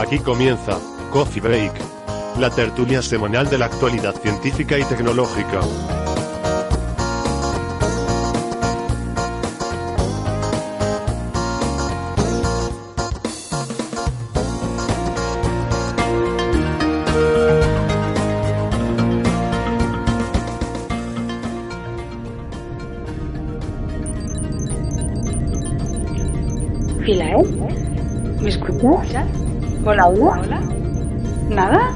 Aquí comienza Coffee Break, la tertulia semanal de la actualidad científica y tecnológica. ¿me escuchas? Hola, hola. Hola. ¿Nada?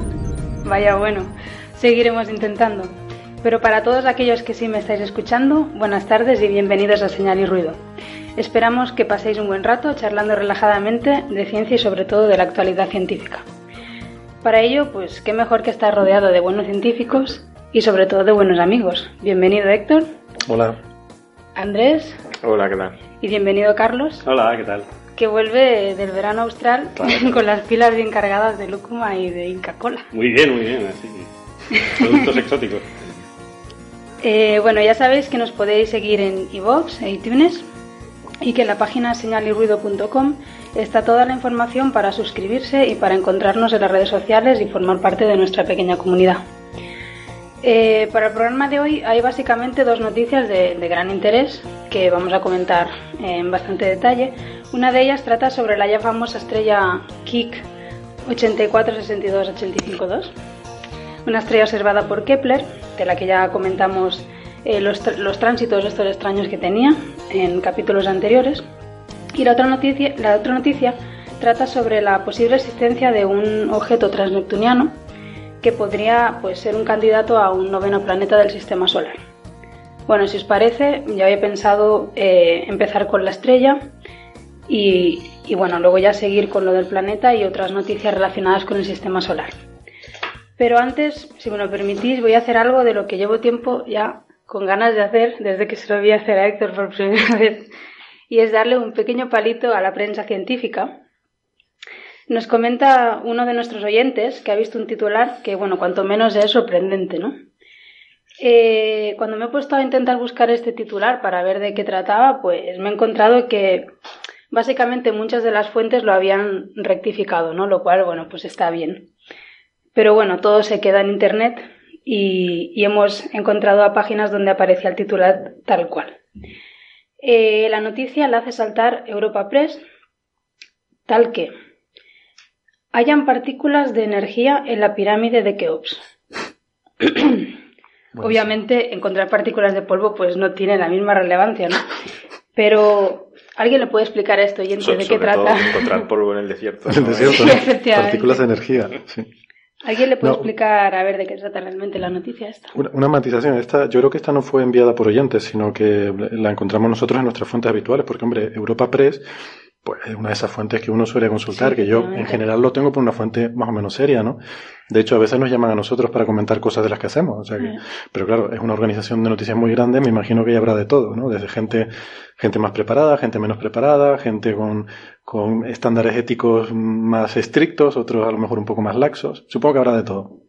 Vaya, bueno, seguiremos intentando. Pero para todos aquellos que sí me estáis escuchando, buenas tardes y bienvenidos a Señal y Ruido. Esperamos que paséis un buen rato charlando relajadamente de ciencia y sobre todo de la actualidad científica. Para ello, pues qué mejor que estar rodeado de buenos científicos y sobre todo de buenos amigos. Bienvenido Héctor, Hola. Andrés Hola, ¿qué tal? y bienvenido Carlos. Hola, ¿qué tal? Que vuelve del verano austral con las pilas bien cargadas de lúcuma y de Inca Cola. Muy bien, muy bien, así. Productos exóticos. Eh, bueno, ya sabéis que nos podéis seguir en iVoox e iTunes y que en la página señalirruido.com está toda la información para suscribirse y para encontrarnos en las redes sociales y formar parte de nuestra pequeña comunidad. Eh, para el programa de hoy hay básicamente dos noticias de, de gran interés que vamos a comentar en bastante detalle. Una de ellas trata sobre la ya famosa estrella Kik 8462852, una estrella observada por Kepler, de la que ya comentamos eh, los, los tránsitos estos extraños que tenía en capítulos anteriores. Y la otra noticia, la otra noticia trata sobre la posible existencia de un objeto transneptuniano que podría pues, ser un candidato a un noveno planeta del sistema solar. Bueno, si os parece, ya había pensado eh, empezar con la estrella y, bueno, luego ya seguir con lo del planeta y otras noticias relacionadas con el sistema solar. Pero antes, si me lo permitís, voy a hacer algo de lo que llevo tiempo ya con ganas de hacer desde que se lo vi hacer a Héctor por primera vez, y es darle un pequeño palito a la prensa científica. Nos comenta uno de nuestros oyentes que ha visto un titular que, bueno, cuanto menos es sorprendente, ¿no? Eh, cuando me he puesto a intentar buscar este titular para ver de qué trataba, pues me he encontrado que básicamente muchas de las fuentes lo habían rectificado, ¿no? Lo cual, bueno, pues está bien. Pero bueno, todo se queda en internet y, hemos encontrado a páginas donde aparecía el titular tal cual. Eh, la noticia la hace saltar Europa Press, tal que hayan partículas de energía en la pirámide de Keops. Obviamente, encontrar partículas de polvo pues no tiene la misma relevancia, ¿no? Pero, ¿alguien le puede explicar esto, oyente, So- de qué sobre todo trata? encontrar polvo en el desierto. En el ¿no? desierto, ¿no? Efectivamente. Partículas de energía. sí. ¿Alguien le puede No. explicar a ver de qué trata realmente la noticia esta? Una, una matización. Esta, yo creo que esta no fue enviada por oyentes, sino que la encontramos nosotros en nuestras fuentes habituales, porque, hombre, Europa Press, pues es una de esas fuentes que uno suele consultar, Sí, que yo en general lo tengo por una fuente más o menos seria, ¿no? De hecho, a veces nos llaman a nosotros para comentar cosas de las que hacemos. O sea que, Eh. pero claro, es una organización de noticias muy grande, me imagino que ya habrá de todo, ¿no? Desde gente, gente más preparada, gente menos preparada, gente con, con estándares éticos más estrictos, otros a lo mejor un poco más laxos. Supongo que habrá de todo.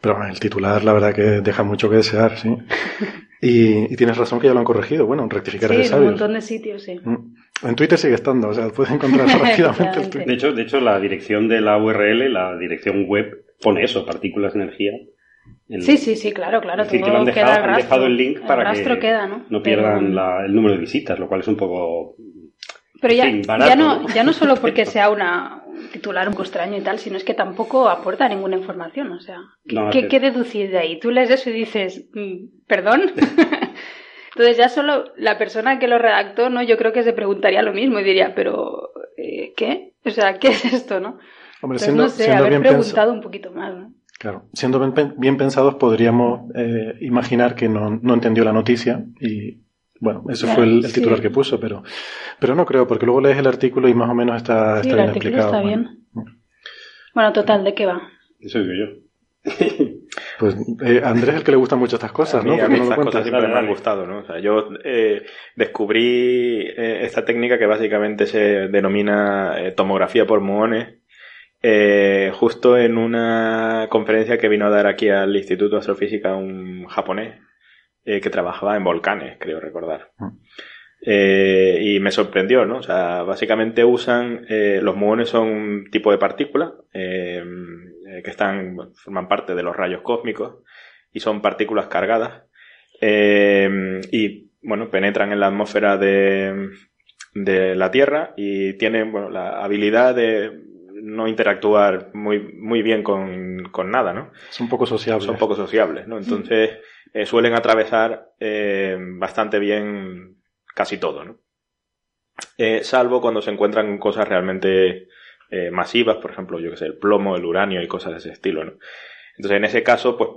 Pero bueno, el titular, la verdad que deja mucho que desear, sí. Y, y tienes razón que ya lo han corregido. Bueno, rectificar Sí, es de en un montón de sitios, sí. Mm. En Twitter sigue estando, o sea, puedes encontrar rápidamente el tweet. De hecho, de hecho, la dirección de la URL, la dirección web, pone eso, partículas de energía. En- Sí, sí, sí, claro, claro. Es decir, que todo lo han dejado, han dejado el link para rastro que queda, ¿no? no pierdan Pero- la- el número de visitas, lo cual es un poco... Pero ya, en fin, barato, ya, no, ¿no? ya no solo porque sea una, un titular un poco extraño y tal, sino es que tampoco aporta ninguna información. O sea, ¿qué, No, qué, es- qué deducir de ahí? Tú lees eso y dices, mm, ¿perdón? Entonces ya solo la persona que lo redactó, ¿no? Yo creo que se preguntaría lo mismo y diría, pero, eh, ¿qué? O sea, ¿qué es esto, no? Hombre, Entonces, siendo, no sé, siendo haber bien preguntado un poquito más, ¿no? claro, siendo bien, pen- bien pensados podríamos eh, imaginar que no, no entendió la noticia y bueno, eso Claro, fue el, el sí. titular que puso, pero, pero no creo, porque luego lees el artículo y más o menos está, Sí, está el bien artículo explicado. está bueno. bien. Bueno, total, ¿de qué va? Eso digo yo. Pues eh, Andrés es el que le gustan mucho estas cosas, a mí, ¿no? a ¿Por mí estas cosas siempre Dale, me han gustado, ¿no? O sea, yo eh, descubrí eh, esta técnica que básicamente se denomina tomografía por muones justo en una conferencia que vino a dar aquí al Instituto de Astrofísica un japonés que trabajaba en volcanes, creo recordar. Eh, y me sorprendió, ¿no? O sea, básicamente usan, los muones son un tipo de partícula eh, que están, forman parte de los rayos cósmicos y son partículas cargadas eh, y, bueno, penetran en la atmósfera de, de la Tierra y tienen, bueno, la habilidad de no interactuar muy, muy bien con, con nada, ¿no? Son poco sociables. son poco sociables, ¿no? Entonces eh, suelen atravesar eh, bastante bien casi todo, ¿no? Eh, salvo cuando se encuentran con cosas realmente eh, masivas, por ejemplo, yo que sé, el plomo, el uranio y cosas de ese estilo, ¿no? Entonces en ese caso, pues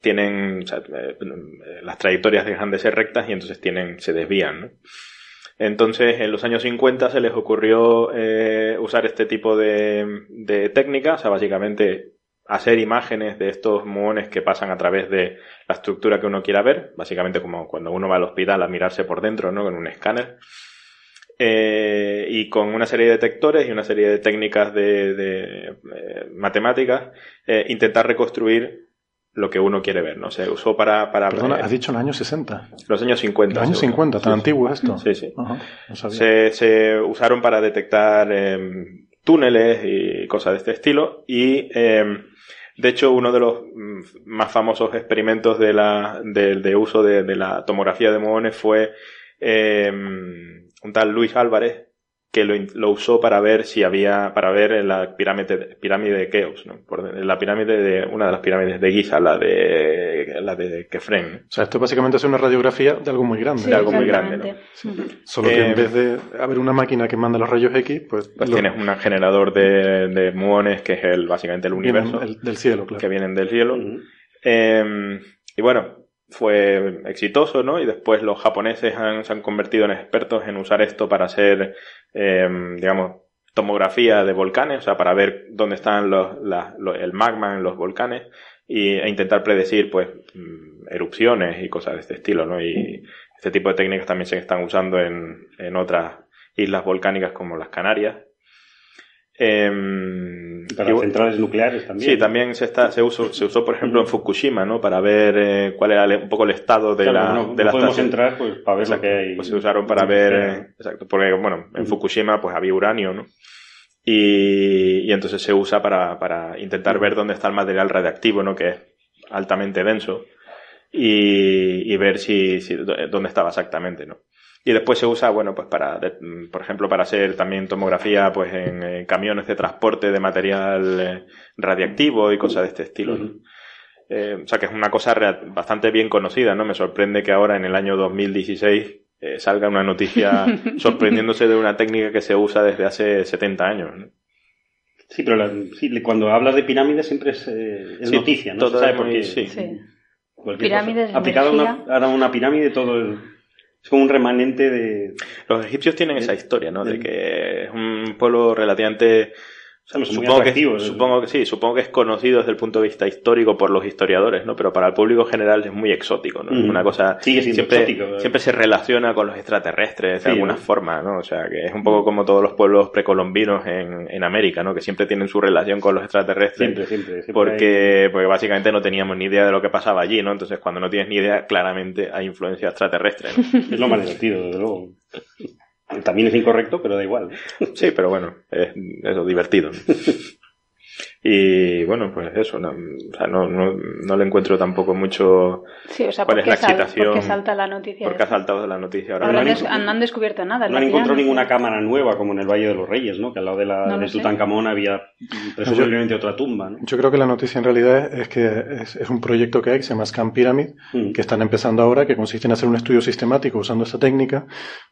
tienen, eh, las trayectorias dejan de ser rectas y entonces tienen, se desvían, ¿no? Entonces, en los años 50 se les ocurrió eh, usar este tipo de, de técnica, o sea, básicamente hacer imágenes de estos muones que pasan a través de la estructura que uno quiera ver, básicamente como cuando uno va al hospital a mirarse por dentro, ¿no? Con un escáner. Eh, y con una serie de detectores y una serie de técnicas de, de, eh, matemáticas, eh, intentar reconstruir lo que uno quiere ver, ¿no? Se usó para, para Perdona, has dicho en los años 60. los años 50. Los años se usó. 50, tan Sí, antiguo esto. Sí, sí. Ajá, no sabía. Se, se usaron para detectar túneles y cosas de este estilo. Y de hecho, uno de los mm, más famosos experimentos de, la, de, de uso de, de la tomografía de muones fue un tal Luis Álvarez que lo, lo usó para ver si había, para ver en la pirámide, pirámide de Keops, ¿no? Por, en la pirámide de, una de las pirámides de Giza, la de, la de Kefren, ¿no? O sea, esto básicamente es una radiografía de algo muy grande. de algo muy grande. Ujú. Solo que Eh, en vez de haber una máquina que manda los rayos X, pues, Pues lo- tienes un generador de, de muones que es el, básicamente el universo el- del cielo, claro. que vienen del cielo. Eh, y bueno, fue exitoso, ¿no? Y después los japoneses han- se han convertido en expertos en usar esto para hacer, eh, digamos, tomografía de volcanes, o sea, para ver dónde están los, la- lo- el magma en los volcanes y, e intentar predecir, pues, mm, erupciones y cosas de este estilo, ¿no? Y este tipo de técnicas también se están usando en, en otras islas volcánicas como las Canarias. Y Para bu- centrales nucleares también. Sí, también se, está, se, usó, se usó, por ejemplo, en Fukushima, ¿no? Para ver eh, cuál era un poco el estado de Claro, la, no, de no la podemos estación. entrar pues para ver lo Exacto. que hay. Pues se usaron para ver, eh, exacto, porque, bueno, en. Fukushima pues había uranio, ¿no? Y, y entonces se usa para, para intentar ver dónde está el material radiactivo, ¿no? Que es altamente denso. Y, y ver si, si- dónde estaba exactamente, ¿no? Y después se usa, bueno, pues para, de- mm, por ejemplo, para hacer también tomografía, pues en, eh, camiones de transporte de material eh, radiactivo y cosas de este estilo. Eh, o sea que es una cosa bastante bien conocida, ¿no? Me sorprende que ahora en el año 2016 eh, salga una noticia sorprendiéndose de una técnica que se usa desde hace 70 años, ¿no? Sí, pero la- sí, cuando hablas de pirámides siempre es, eh, es Sí, noticia, ¿no? todo Se sabe por qué. sí. Aplicado a una, a una pirámide, todo el- es como un remanente de. Los egipcios tienen esa historia, ¿no? De que es un pueblo relativamente... o sea, supongo, que, supongo que sí, supongo que es conocido desde el punto de vista histórico por los historiadores, ¿no? Pero para el público general es muy exótico, ¿no? Es Ujú. una cosa... Siempre, exótico. siempre se relaciona con los extraterrestres de alguna ¿no? forma, ¿no? O sea, que es un poco como todos los pueblos precolombinos en, en América, ¿no? Que siempre tienen su relación con los extraterrestres. Siempre, siempre. siempre hay- Porque, porque básicamente no teníamos ni idea de lo que pasaba allí, ¿no? Entonces, cuando no tienes ni idea, claramente hay influencia extraterrestre, ¿no? Es lo más divertido, desde luego. También es incorrecto, pero da igual. Sí, pero bueno, es eso, divertido. ¿no? Y bueno, pues eso, no, o sea, no, no, no le encuentro tampoco mucho Sí, o sea, ¿Cuál ¿por es la sal- excitación? por qué salta la noticia? porque ha saltado la noticia ahora. Des- no han descubierto nada. No han encontrado ninguna cámara nueva como en el Valle de los Reyes, ¿no? Que al lado de la de sé. Tutankamón había presumiblemente otra tumba, ¿no? Yo creo que la noticia en realidad es, es que es, es un proyecto que hay que se llama Scan Pyramid, Mm. que están empezando ahora, que consiste en hacer un estudio sistemático usando esta técnica.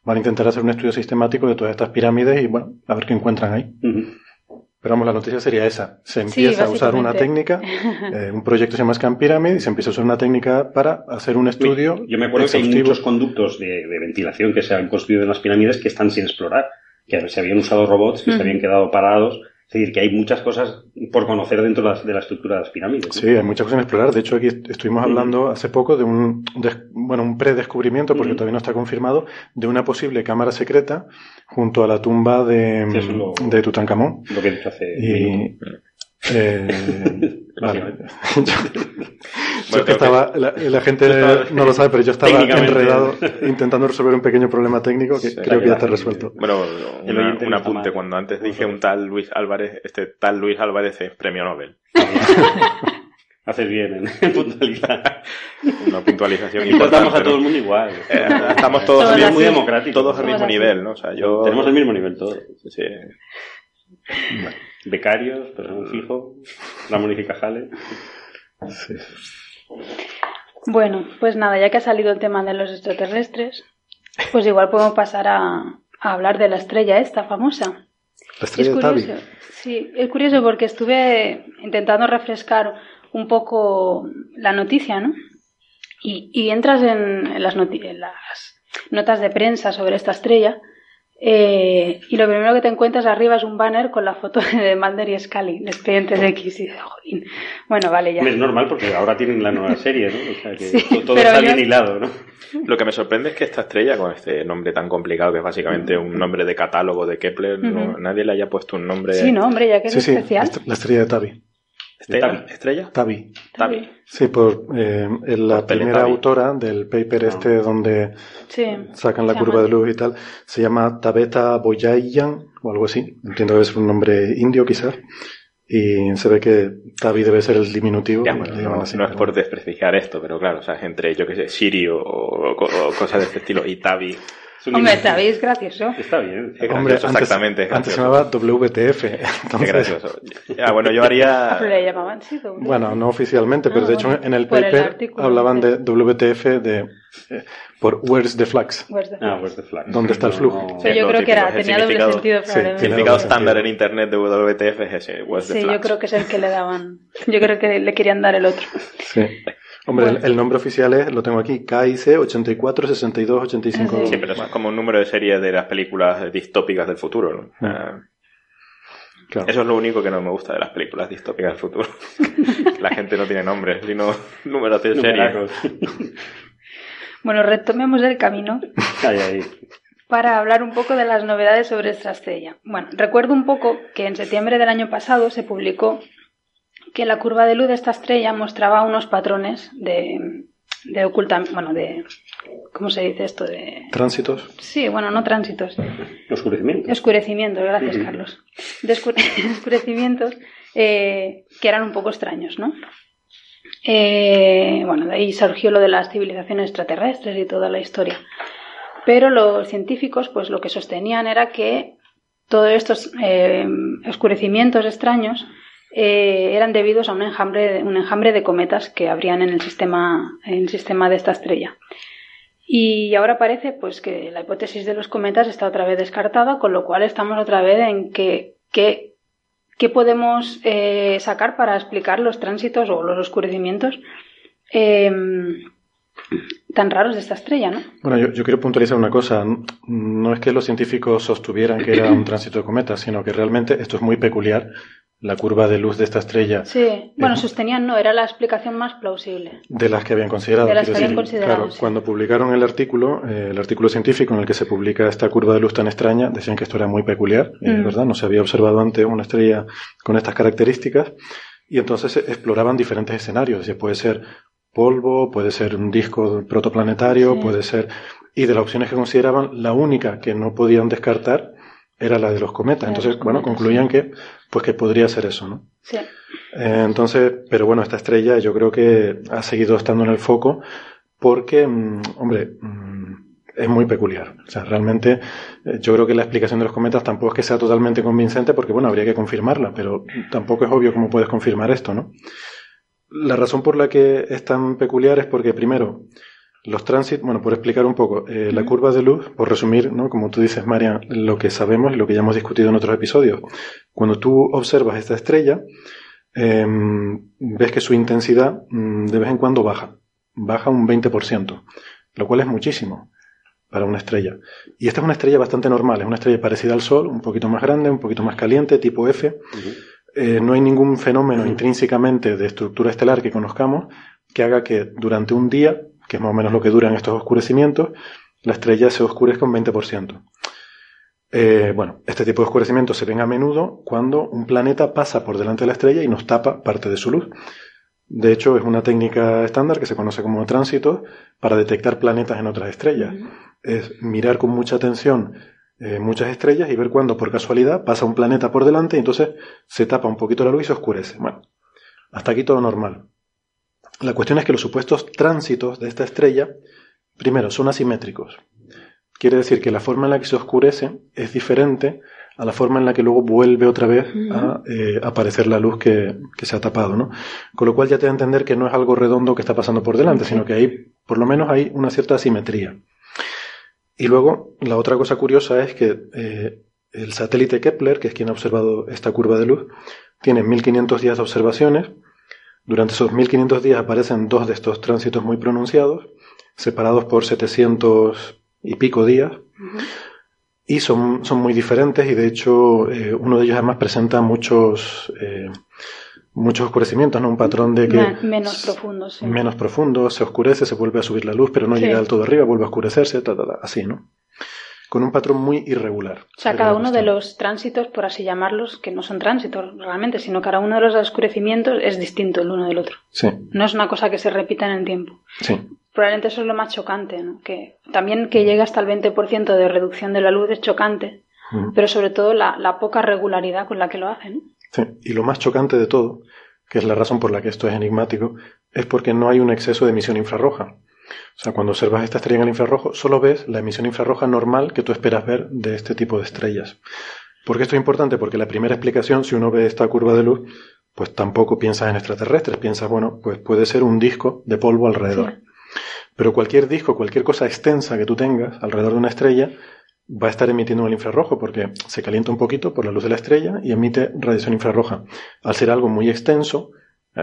Van a intentar hacer un estudio sistemático de todas estas pirámides y, bueno, a ver qué encuentran ahí. Pero vamos, la noticia sería esa. Se empieza a usar una técnica, eh, un proyecto se llama Scan Pyramid y se empieza a usar una técnica para hacer un estudio. Yo me acuerdo que hay muchos conductos de, ventilación que se han construido en las pirámides que están sin explorar, que se habían usado robots que se habían quedado parados es decir, que hay muchas cosas por conocer dentro de la, estructura de las pirámides. Sí, hay muchas cosas en explorar. De hecho, aquí estuvimos hablando hace poco de un, bueno, un predescubrimiento, porque todavía no está confirmado, de una posible cámara secreta junto a la tumba de, de Tutankamón. Lo que he dicho hace. Y, eh, vale. yo, estaba, la, gente no lo sabe, pero yo estaba enredado intentando resolver un pequeño problema técnico que creo que ya está resuelto. Bueno, un apunte. Cuando antes dije un tal Luis Álvarez, este tal Luis Álvarez es premio Nobel. Haces bien en puntualizar. Una puntualización importante. Estamos a todo el mundo igual. Eh, estamos todos, muy democráticos. Todos al mismo nivel, ¿no? O sea, yo... Tenemos el mismo nivel todos. Sí. Becarios, personal fijo, Ramón y Cajales. Bueno, pues nada, ya que ha salido el tema de los extraterrestres, pues igual podemos pasar a, hablar de la estrella esta famosa. La estrella es curioso, Sí, es curioso porque estuve intentando refrescar un poco la noticia, ¿no? Y, entras en, las en las notas de prensa sobre esta estrella eh, y lo primero que te encuentras arriba es un banner con la foto de Mulder y Scully, de Expedientes X. Y jodín. Bueno, vale, ya. Es normal porque ahora tienen la nueva serie, ¿no? O sea que todo está bien hilado, ¿no? Lo que me sorprende es que esta estrella, con este nombre tan complicado, que es básicamente un nombre de catálogo de Kepler, nadie le haya puesto un nombre. Sí, no, hombre, ya que es especial. la estrella de Tabi. ¿Estrella? ¿Estrella? Tabi. Tabi. Sí, por eh, la primera autora del paper ah. este donde sacan la curva de luz y tal, se llama Tabeta Boyayan o algo así. Entiendo que es un nombre indio quizás. Y se ve que Tabi debe ser el diminutivo. no, es por desprestigiar esto, pero claro, o sea, entre, yo que sé, Sirio o, o cosas de este estilo y Tabi Hombre, está bien, es gracioso. Está bien. Es Hombre, exactamente. Antes, se llamaba WTF. Entonces... gracioso. Ya, bueno, yo haría... Ah, le llamaban sí, Bueno, no oficialmente, pero de ah, hecho en el paper hablaban de WTF de... Eh, por Where's the Flux. Ah, Where's the Flux. ¿Dónde está el flujo? yo creo que era, tenía doble sentido sí, El significado estándar en internet de WTF es ese, Where's the Flux. Sí, yo creo que es el que le daban. Yo creo que le querían dar el otro. Sí. Hombre, el, nombre oficial es, lo tengo aquí, KIC 84 62 85. Sí, pero es como un número de serie de las películas distópicas del futuro. ¿no? Ah. Eso es lo único que no me gusta de las películas distópicas del futuro. la gente no tiene nombres, sino números de serie. bueno, retomemos el camino. Para hablar un poco de las novedades sobre esta estrella. Bueno, recuerdo un poco que en septiembre del año pasado se publicó que la curva de luz de esta estrella mostraba unos patrones de, de ocultamiento, bueno, de, ¿cómo se dice esto? De... Tránsitos. Sí, bueno, no tránsitos. Oscurecimientos. Oscurecimientos, gracias, Carlos. De oscurecimientos eh, que eran un poco extraños, ¿no? Eh, bueno, de ahí surgió lo de las civilizaciones extraterrestres y toda la historia. Pero los científicos, pues lo que sostenían era que todos estos eh, oscurecimientos extraños eh, eran debidos a un enjambre, un enjambre de cometas que habrían en el sistema, en el sistema de esta estrella. Y ahora parece pues que la hipótesis de los cometas está otra vez descartada, con lo cual estamos otra vez en que, qué podemos eh, sacar para explicar los tránsitos o los oscurecimientos em, tan raros de esta estrella, ¿no? Bueno, yo, quiero puntualizar una cosa. No es que los científicos sostuvieran que era un tránsito de cometas, sino que realmente esto es muy peculiar la curva de luz de esta estrella. Sí, bueno, sostenían no, era la explicación más plausible. De las que habían considerado. De las que habían considerado. Claro, cuando publicaron el artículo, eh, el artículo científico en el que se publica esta curva de luz tan extraña, decían que esto era muy peculiar, eh, mm. ¿verdad? No se había observado antes una estrella con estas características. Y entonces exploraban diferentes escenarios. puede ser polvo, puede ser un disco protoplanetario, puede ser. Y de las opciones que consideraban, la única que no podían descartar era la de los cometas. Entonces, bueno, concluían que, pues que podría ser eso, ¿no? Sí. Eh, entonces, pero bueno, esta estrella yo creo que ha seguido estando en el foco porque, mm, hombre, mm, es muy peculiar. O sea, realmente eh, yo creo que la explicación de los cometas tampoco es que sea totalmente convincente porque, bueno, habría que confirmarla, pero tampoco es obvio cómo puedes confirmar esto, ¿no? La razón por la que es tan peculiar es porque, primero, Los tránsitos, bueno, por explicar un poco, eh, la curva de luz, por resumir, ¿no? como tú dices, Marian, lo que sabemos y lo que ya hemos discutido en otros episodios. Cuando tú observas esta estrella, em, ves que su intensidad mm, de vez en cuando baja, baja un 20%, lo cual es muchísimo para una estrella. Y esta es una estrella bastante normal, es una estrella parecida al Sol, un poquito más grande, un poquito más caliente, tipo F. Eh, no hay ningún fenómeno intrínsecamente de estructura estelar que conozcamos que haga que durante un día que es más o menos lo que duran estos oscurecimientos, la estrella se oscurezca un 20%. Eh, bueno, este tipo de oscurecimientos se ven a menudo cuando un planeta pasa por delante de la estrella y nos tapa parte de su luz. De hecho, es una técnica estándar que se conoce como tránsito para detectar planetas en otras estrellas. Es mirar con mucha atención eh, muchas estrellas y ver cuándo, por casualidad, pasa un planeta por delante y entonces se tapa un poquito la luz y se oscurece. Bueno, hasta aquí todo normal. La cuestión es que los supuestos tránsitos de esta estrella, primero, son asimétricos. Quiere decir que la forma en la que se oscurece es diferente a la forma en la que luego vuelve otra vez a eh, aparecer la luz que, se ha tapado, ¿no? Con lo cual ya te da a entender que no es algo redondo que está pasando por delante, sino que hay, por lo menos hay una cierta asimetría. Y luego, la otra cosa curiosa es que eh, el satélite Kepler, que es quien ha observado esta curva de luz, tiene 1500 días de observaciones, durante esos 1500 días aparecen dos de estos tránsitos muy pronunciados, separados por 700 y pico días, y son, son, muy diferentes y de hecho eh, uno de ellos además presenta muchos, eh, muchos oscurecimientos, ¿no? Un patrón de que... menos profundo, sí. Menos profundo, se oscurece, se vuelve a subir la luz, pero no llega al todo arriba, vuelve a oscurecerse, así, ¿no? Con un patrón muy irregular. O sea, cada uno de los tránsitos, por así llamarlos, que no son tránsitos realmente, sino cada uno de los oscurecimientos es distinto el uno del otro. Sí. No es una cosa que se repita en el tiempo. Sí. Probablemente eso es lo más chocante, ¿no? Que también que llegue hasta el 20% de reducción de la luz es chocante, pero sobre todo la, la, poca regularidad con la que lo hacen. Sí. Y lo más chocante de todo, que es la razón por la que esto es enigmático, es porque no hay un exceso de emisión infrarroja. O sea, cuando observas esta estrella en el infrarrojo, solo ves la emisión infrarroja normal que tú esperas ver de este tipo de estrellas. ¿Por qué esto es importante? Porque la primera explicación, si uno ve esta curva de luz, pues tampoco piensas en extraterrestres, piensas, bueno, pues puede ser un disco de polvo alrededor. Pero cualquier disco, cualquier cosa extensa que tú tengas alrededor de una estrella, va a estar emitiendo el infrarrojo porque se calienta un poquito por la luz de la estrella y emite radiación infrarroja. Al ser algo muy extenso,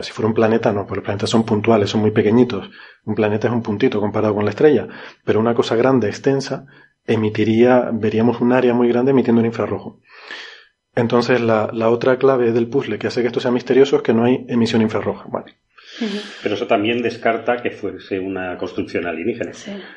si fuera un planeta, no, porque los planetas son puntuales, son muy pequeñitos. Un planeta es un puntito comparado con la estrella. Pero una cosa grande, extensa, emitiría, veríamos un área muy grande emitiendo un infrarrojo. Entonces, la, la, otra clave del puzzle que hace que esto sea misterioso es que no hay emisión infrarroja. Bueno. Pero eso también descarta que fuese una construcción alienígena.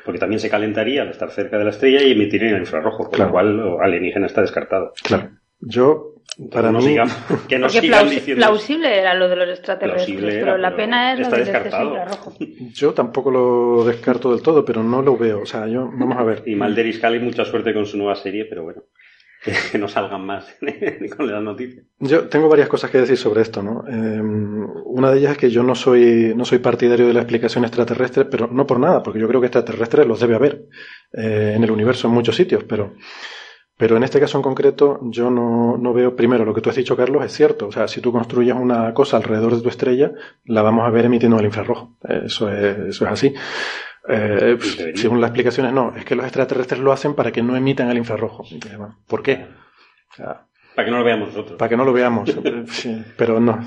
Porque también se calentaría al estar cerca de la estrella y emitiría el infrarrojo, con lo cual alienígena está descartado. Claro. Yo para no mí, que nos plausible era lo de los extraterrestres, pero la pena es lo de descartado. Yo tampoco lo descarto del todo, pero no lo veo. O sea, yo, vamos a ver. Y Malder y mucha suerte con su nueva serie, pero bueno, que no salgan más con las noticias. Yo tengo varias cosas que decir sobre esto, ¿no? Eh, una de ellas es que yo no soy, no soy partidario de la explicación extraterrestre, pero no por nada, porque yo creo que extraterrestres los debe haber eh, en el universo en muchos sitios, pero pero en este caso en concreto, yo no, no, veo, primero, lo que tú has dicho, Carlos, es cierto. O sea, si tú construyes una cosa alrededor de tu estrella, la vamos a ver emitiendo el infrarrojo. Eso es, eso es así. Eh, según las explicaciones, no, es que los extraterrestres lo hacen para que no emitan el infrarrojo. ¿Por qué? O sea, para que no lo veamos nosotros. Para que no lo veamos. pero no.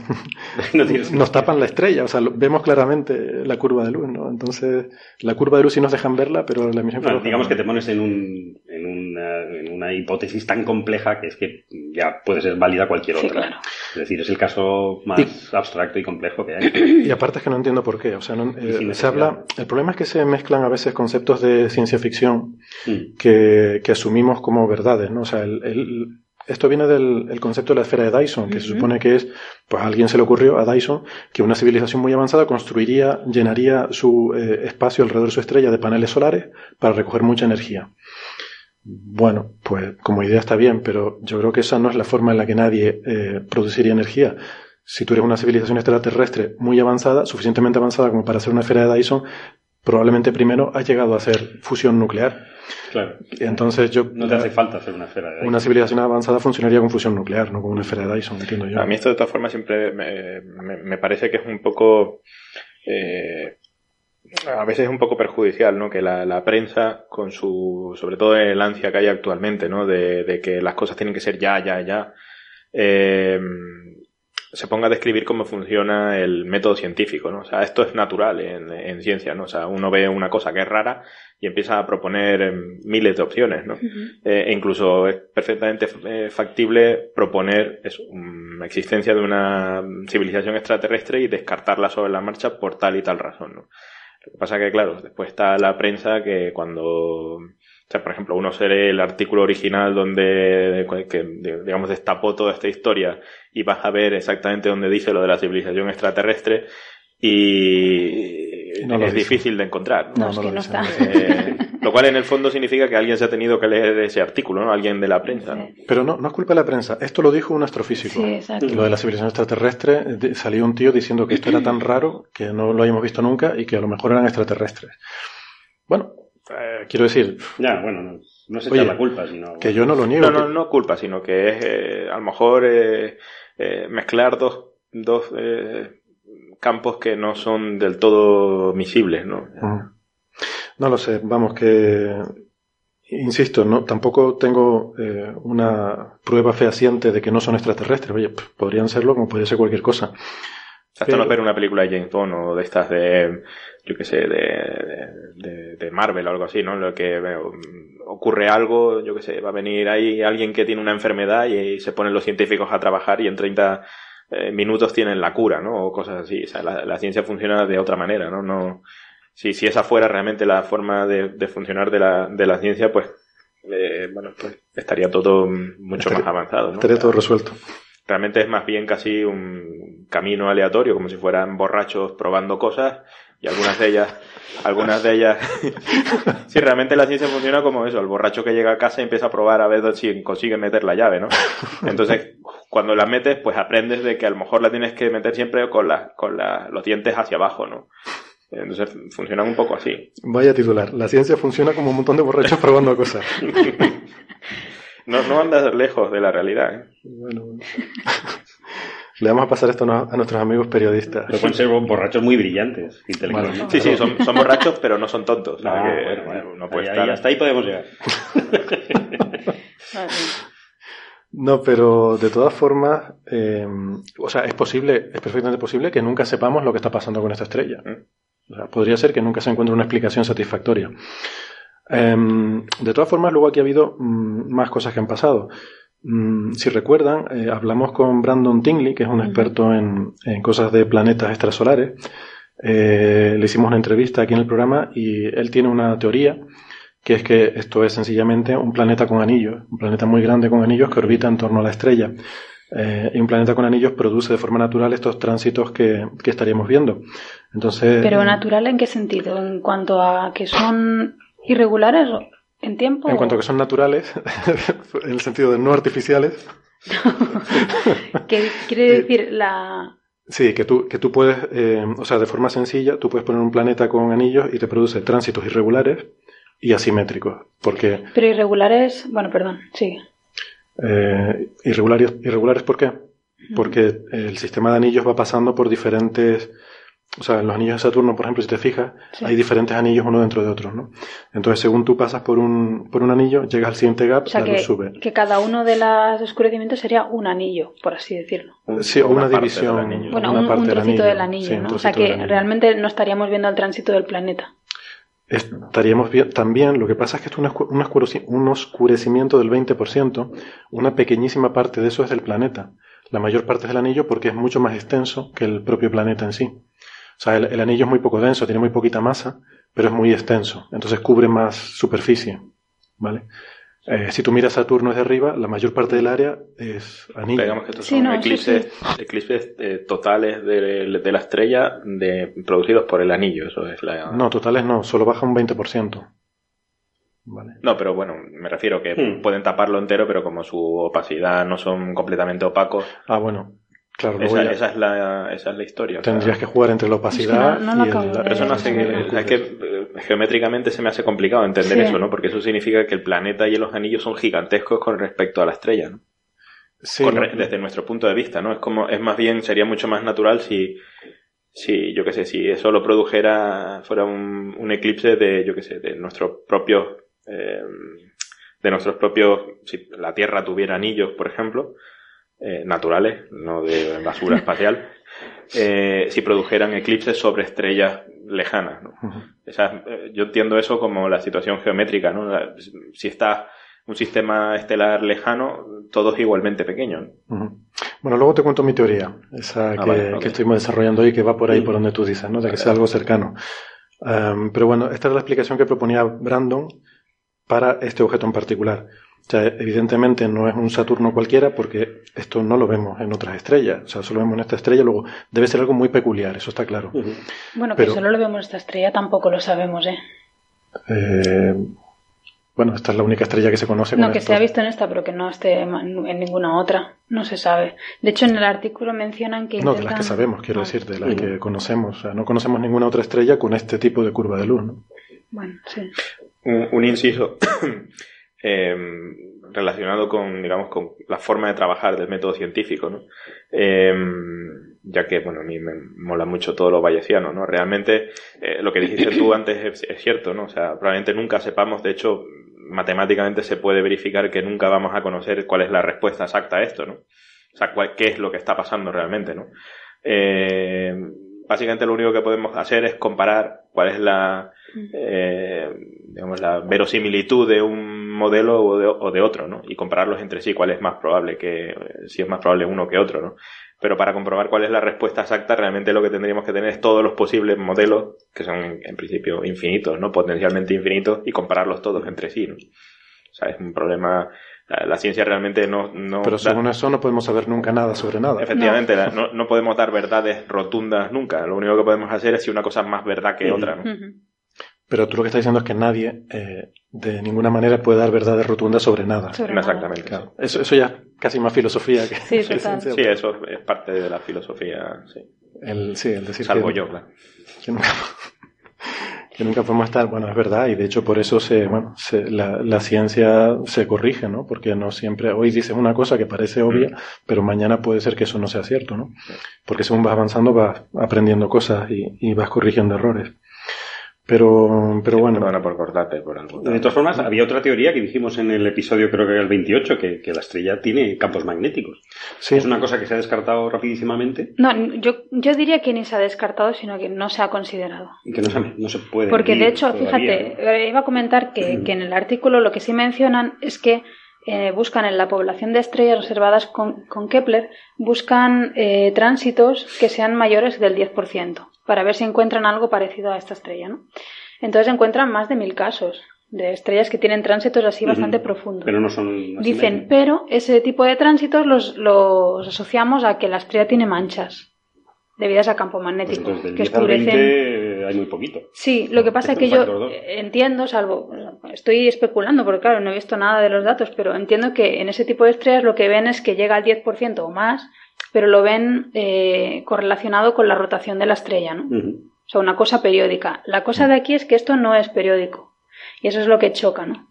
nos tapan la estrella. O sea, vemos claramente la curva de luz, ¿no? Entonces, la curva de luz sí nos dejan verla, pero la emisión Digamos que te pones en, un, en, una, hipótesis tan compleja que es que ya puede ser válida cualquier otra. Es decir, es el caso más abstracto y complejo que hay. Y aparte es que no entiendo por qué. O sea, eh, se habla. El problema es que se mezclan a veces conceptos de ciencia ficción mm. que, que, asumimos como verdades, ¿no? O sea, el esto viene del concepto de la esfera de Dyson, que se supone que es, pues a alguien se le ocurrió a Dyson que una civilización muy avanzada construiría, llenaría su eh, espacio alrededor de su estrella de paneles solares para recoger mucha energía. Bueno, pues como idea está bien, pero yo creo que esa no es la forma en la que nadie eh, produciría energía. Si tú eres una civilización extraterrestre muy avanzada, suficientemente avanzada como para hacer una esfera de Dyson, probablemente primero has llegado a hacer fusión nuclear Claro. Entonces yo... No te hace falta hacer una esfera de Dyson. Una civilización avanzada funcionaría con fusión nuclear, no con una esfera de Dyson, entiendo yo. A mí esto de todas formas siempre me, me, parece que es un poco... Eh, a veces es un poco perjudicial, ¿no? Que la, la prensa, con su, sobre todo el ansia que hay actualmente, ¿no? De, de que las cosas tienen que ser ya, ya, ya, eh, se ponga a describir cómo funciona el método científico, ¿no? O sea, esto es natural en, en ciencia, ¿no? O sea, uno ve una cosa que es rara y empieza a proponer eh, miles de opciones, ¿no? Eh, e incluso es perfectamente eh, factible proponer eso, existencia de una civilización extraterrestre y descartarla sobre la marcha por tal y tal razón, ¿no? Lo que pasa que, claro, después está la prensa que cuando, o sea, por ejemplo, uno se lee el artículo original donde, que, digamos, destapó toda esta historia y vas a ver exactamente dónde dice lo de la civilización extraterrestre y No lo es difícil de encontrar. No, No, es no no está. Eh, lo cual en el fondo significa que alguien se ha tenido que leer ese artículo, ¿no? Alguien de la prensa, ¿no? Sí. Pero no, no es culpa de la prensa. Esto lo dijo un astrofísico. Sí, exacto. Lo de la civilización extraterrestre, de- salió un tío diciendo que esto era tan raro que no lo habíamos visto nunca y que a lo mejor eran extraterrestres. Bueno, eh, quiero decir Ya, bueno, no, no es Oye, echar la culpa, sino... que yo no lo niego. No, no, no culpa, sino que es eh, a lo mejor eh, eh, mezclar dos, dos eh, campos que no son del todo misibles, ¿no? No lo sé, vamos que insisto, no tampoco tengo eh, una prueba fehaciente de que no son extraterrestres. Oye, podrían serlo como podría ser cualquier cosa. O sea, esto Pero- no ver una película de James Bond o de estas de, yo qué sé, de, de, de Marvel o algo así, ¿no? En lo que eh, ocurre algo, yo qué sé, va a venir ahí alguien que tiene una enfermedad y, se ponen los científicos a trabajar y en 30 eh, minutos tienen la cura, ¿no? O cosas así. O sea, la, la ciencia funciona de otra manera, ¿no? no si, si esa fuera realmente la forma de, de funcionar de la, de la ciencia, pues, eh, bueno, pues estaría todo mucho Estaría- más avanzado, ¿no? Estaría todo resuelto. Realmente es más bien casi un camino aleatorio, como si fueran borrachos probando cosas y algunas de ellas, algunas de ellas, sí, realmente la ciencia funciona como eso, el borracho que llega a casa y empieza a probar a ver si consigue meter la llave, ¿no? Entonces, cuando la metes, pues aprendes de que a lo mejor la tienes que meter siempre con, la, con la, los dientes hacia abajo, ¿no? Entonces, funcionan un poco así. Vaya titular. La ciencia funciona como un montón de borrachos probando cosas. No, no andas lejos de la realidad, ¿eh? Bueno, bueno. Le vamos a pasar esto a nuestros amigos periodistas. Pero pueden ser borrachos muy brillantes, intelectualmente. Sí, sí, son, son borrachos, pero no son tontos. o sea Ah, que bueno, bueno. no puede Ahí- estar- ahí- hasta ahí podemos llegar. No, pero de todas formas, eh, o sea, es posible, es perfectamente posible que nunca sepamos lo que está pasando con esta estrella. O sea, podría ser que nunca se encuentre una explicación satisfactoria. Em, de todas formas, luego aquí ha habido mm, más cosas que han pasado. Mm, si recuerdan, eh, hablamos con Brandon Tingley, que es un experto en, en cosas de planetas extrasolares. Eh, le hicimos una entrevista aquí en el programa y él tiene una teoría que es que esto es sencillamente un planeta con anillos, un planeta muy grande con anillos que orbita en torno a la estrella. Eh, y un planeta con anillos produce de forma natural estos tránsitos que, que estaríamos viendo. Entonces, Pero natural en qué sentido? En cuanto a que son irregulares en tiempo. en cuanto a que son naturales, en el sentido de no artificiales, ¿Qué quiere decir la. sí, que tú, que tú puedes, eh, o sea, de forma sencilla, tú puedes poner un planeta con anillos y te produce tránsitos irregulares y asimétricos. Porque Pero irregulares. Bueno, perdón, sí. Eh, irregulares, irregulares, ¿por qué? Porque el sistema de anillos va pasando por diferentes, o sea, en los anillos de Saturno, por ejemplo, si te fijas, Sí. hay diferentes anillos uno dentro de otro, ¿no? Entonces, según tú pasas por un, por un anillo, llegas al siguiente gap, O sea la que, luz sube. que cada uno de los oscurecimientos sería un anillo, por así decirlo. Sí, o una, división. del anillo. Bueno, una un, parte un del trocito del anillo. anillo, Sí, un ¿no? O sea que realmente no estaríamos viendo el tránsito del planeta. Estaríamos bien, también, lo que pasa es que esto es un, oscu- un oscureci- un oscurecimiento del 20%, una pequeñísima parte de eso es del planeta. La mayor parte es del anillo porque es mucho más extenso que el propio planeta en sí. O sea, el, el anillo es muy poco denso, tiene muy poquita masa, pero es muy extenso. Entonces cubre más superficie. ¿Vale? Eh, si tú miras Saturno desde arriba, la mayor parte del área es anillo. Digamos que estos Sí, son no, eclipses, eclipses eh, totales de, de la estrella de, producidos por el anillo. Eso es la... No, totales no, solo baja un 20%. ¿Vale? No, pero bueno, me refiero que Hmm. pueden taparlo entero, pero como su opacidad no son completamente opacos, Ah, bueno, claro, esa, ya esa es la, esa es la historia. tendrías que jugar entre la opacidad no- no y el... Pero eso no hace que, Eh, es que geométricamente se me hace complicado entender Sí. eso, ¿no? Porque eso significa que el planeta y los anillos son gigantescos con respecto a la estrella, ¿no? Sí, Con no- re- desde nuestro punto de vista, ¿no? Es como, es más bien, sería mucho más natural si si, yo qué sé, si eso lo produjera, fuera un, un eclipse de, yo qué sé, de nuestros propios, eh, de nuestros propios, si la Tierra tuviera anillos, por ejemplo, eh, naturales, no de basura espacial, eh, si produjeran eclipses sobre estrellas lejanas. ¿no? Esa- eh, yo entiendo eso como la situación geométrica. ¿no? La- si está un sistema estelar lejano, todo es igualmente pequeño. ¿no? Ujú. Bueno, luego te cuento mi teoría, esa que, vale, ok. que estuvimos desarrollando hoy, que va por ahí, por donde tú dices, ¿no? De que sea algo cercano. Am, pero bueno, esta es la explicación que proponía Brandon para este objeto en particular. O sea, evidentemente no es un Saturno cualquiera porque esto no lo vemos en otras estrellas. O sea, solo vemos en esta estrella, luego debe ser algo muy peculiar, eso está claro. Bueno, que Pero- solo lo vemos esta estrella, tampoco lo sabemos, ¿eh? Eh, bueno, esta es la única estrella que se conoce. No, con que esto. se ha visto en esta, pero que no esté en en ninguna otra. No se sabe. De hecho, en el artículo mencionan que. No, de las que sabemos, quiero Ah, decir, de las que conocemos. O sea, no conocemos ninguna otra estrella con este tipo de curva de luz, ¿no? Bueno, sí. un, un inciso eh, relacionado con, digamos, con la forma de trabajar del método científico, ¿no? Eh, ya que, bueno, a mí me mola mucho todo lo bayesiano, ¿no? Realmente, eh, lo que dijiste tú antes es, es cierto, ¿no? O sea, probablemente nunca sepamos, de hecho, matemáticamente se puede verificar que nunca vamos a conocer cuál es la respuesta exacta a esto, ¿no? O sea, cuál- qué es lo que está pasando realmente, ¿no? Eh, básicamente lo único que podemos hacer es comparar cuál es la, eh, digamos, la verosimilitud de un modelo o de, o de otro, ¿no? Y compararlos entre sí, cuál es más probable que, si es más probable uno que otro, ¿no? Pero para comprobar cuál es la respuesta exacta, realmente lo que tendríamos que tener es todos los posibles modelos, que son en, principio infinitos, ¿no? Potencialmente infinitos, y compararlos todos entre sí, ¿no? O sea, es un problema, la, la ciencia realmente no, no Pero da- según eso no podemos saber nunca nada sobre nada. Efectivamente, la- no. no podemos dar verdades rotundas nunca. Lo único que podemos hacer es si una cosa es más verdad que otra, ¿no? Pero tú lo que estás diciendo es que nadie eh, de ninguna manera puede dar verdades rotundas sobre nada. Sobre nada. Exactamente. Claro. Eso, eso ya casi más filosofía que Sí, que total. ciencia. Sí, eso es parte de la filosofía, sí. El, sí, el decir Salvo que, yo, claro. que nunca, que nunca podemos estar, bueno, es verdad, y de hecho por eso se, bueno, se- la, la ciencia se corrige, ¿no? Porque no siempre, hoy dices una cosa que parece obvia, pero mañana puede ser que eso no sea cierto, ¿no? Porque según vas avanzando vas aprendiendo cosas y, y vas corrigiendo errores. Pero, pero bueno, Perdona por cortarte por algo. De todas formas, había otra teoría que dijimos en el episodio, creo que era el 28, que, que la estrella tiene campos magnéticos. sí, Es una cosa que se ha descartado rapidísimamente No, yo, yo diría que ni se ha descartado, sino que no se ha considerado. y que no se, no se puede. Porque de hecho, todavía, fíjate, ¿no? eh, iba a comentar que, que en el artículo lo que sí mencionan es que eh, buscan en la población de estrellas observadas con, con Kepler, buscan eh, tránsitos que sean mayores del 10%, para ver si encuentran algo parecido a esta estrella, ¿no? Entonces encuentran más de mil casos de estrellas que tienen tránsitos así bastante profundos. Pero no son. Dicen, pero ese tipo de tránsitos los, los asociamos a que la estrella tiene manchas debidas a campo Pues magnético, entonces, que 10 al oscurecen. 20 hay muy poquito. Sí, lo que pasa es que yo entiendo, salvo, estoy especulando porque claro, no he visto nada de los datos, pero entiendo que en ese tipo de estrellas lo que ven es que llega al 10% o más, pero lo ven eh, correlacionado con la rotación de la estrella, ¿no? O sea, una cosa periódica. La cosa de aquí es que esto no es periódico. Y eso es lo que choca, ¿no?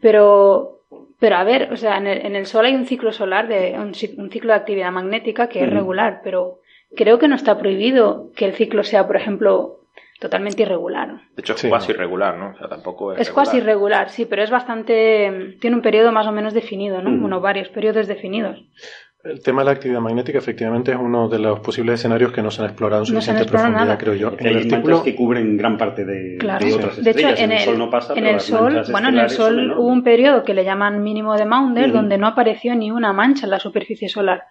Pero, pero a ver, o sea, en el, en el Sol hay un ciclo solar, de un, un ciclo de actividad magnética que es regular, pero creo que no está prohibido que el ciclo sea, por ejemplo, totalmente irregular. De hecho, es Sí, cuasi irregular, ¿no? O sea, tampoco es. Es cuasi irregular, sí, pero es bastante. Tiene un periodo más o menos definido, ¿no? Mm. Bueno, varios periodos definidos. El tema de la actividad magnética efectivamente es uno de los posibles escenarios que no se han explorado en No se han suficiente explorado profundidad, nada. creo yo. En hay el artículo, que cubren gran parte de, Claro. de otras De hecho, en el, Sol no pasa, en el Sol, bueno, en el Sol hubo un periodo que le llaman mínimo de Maunder, donde no apareció ni una mancha en la superficie solar.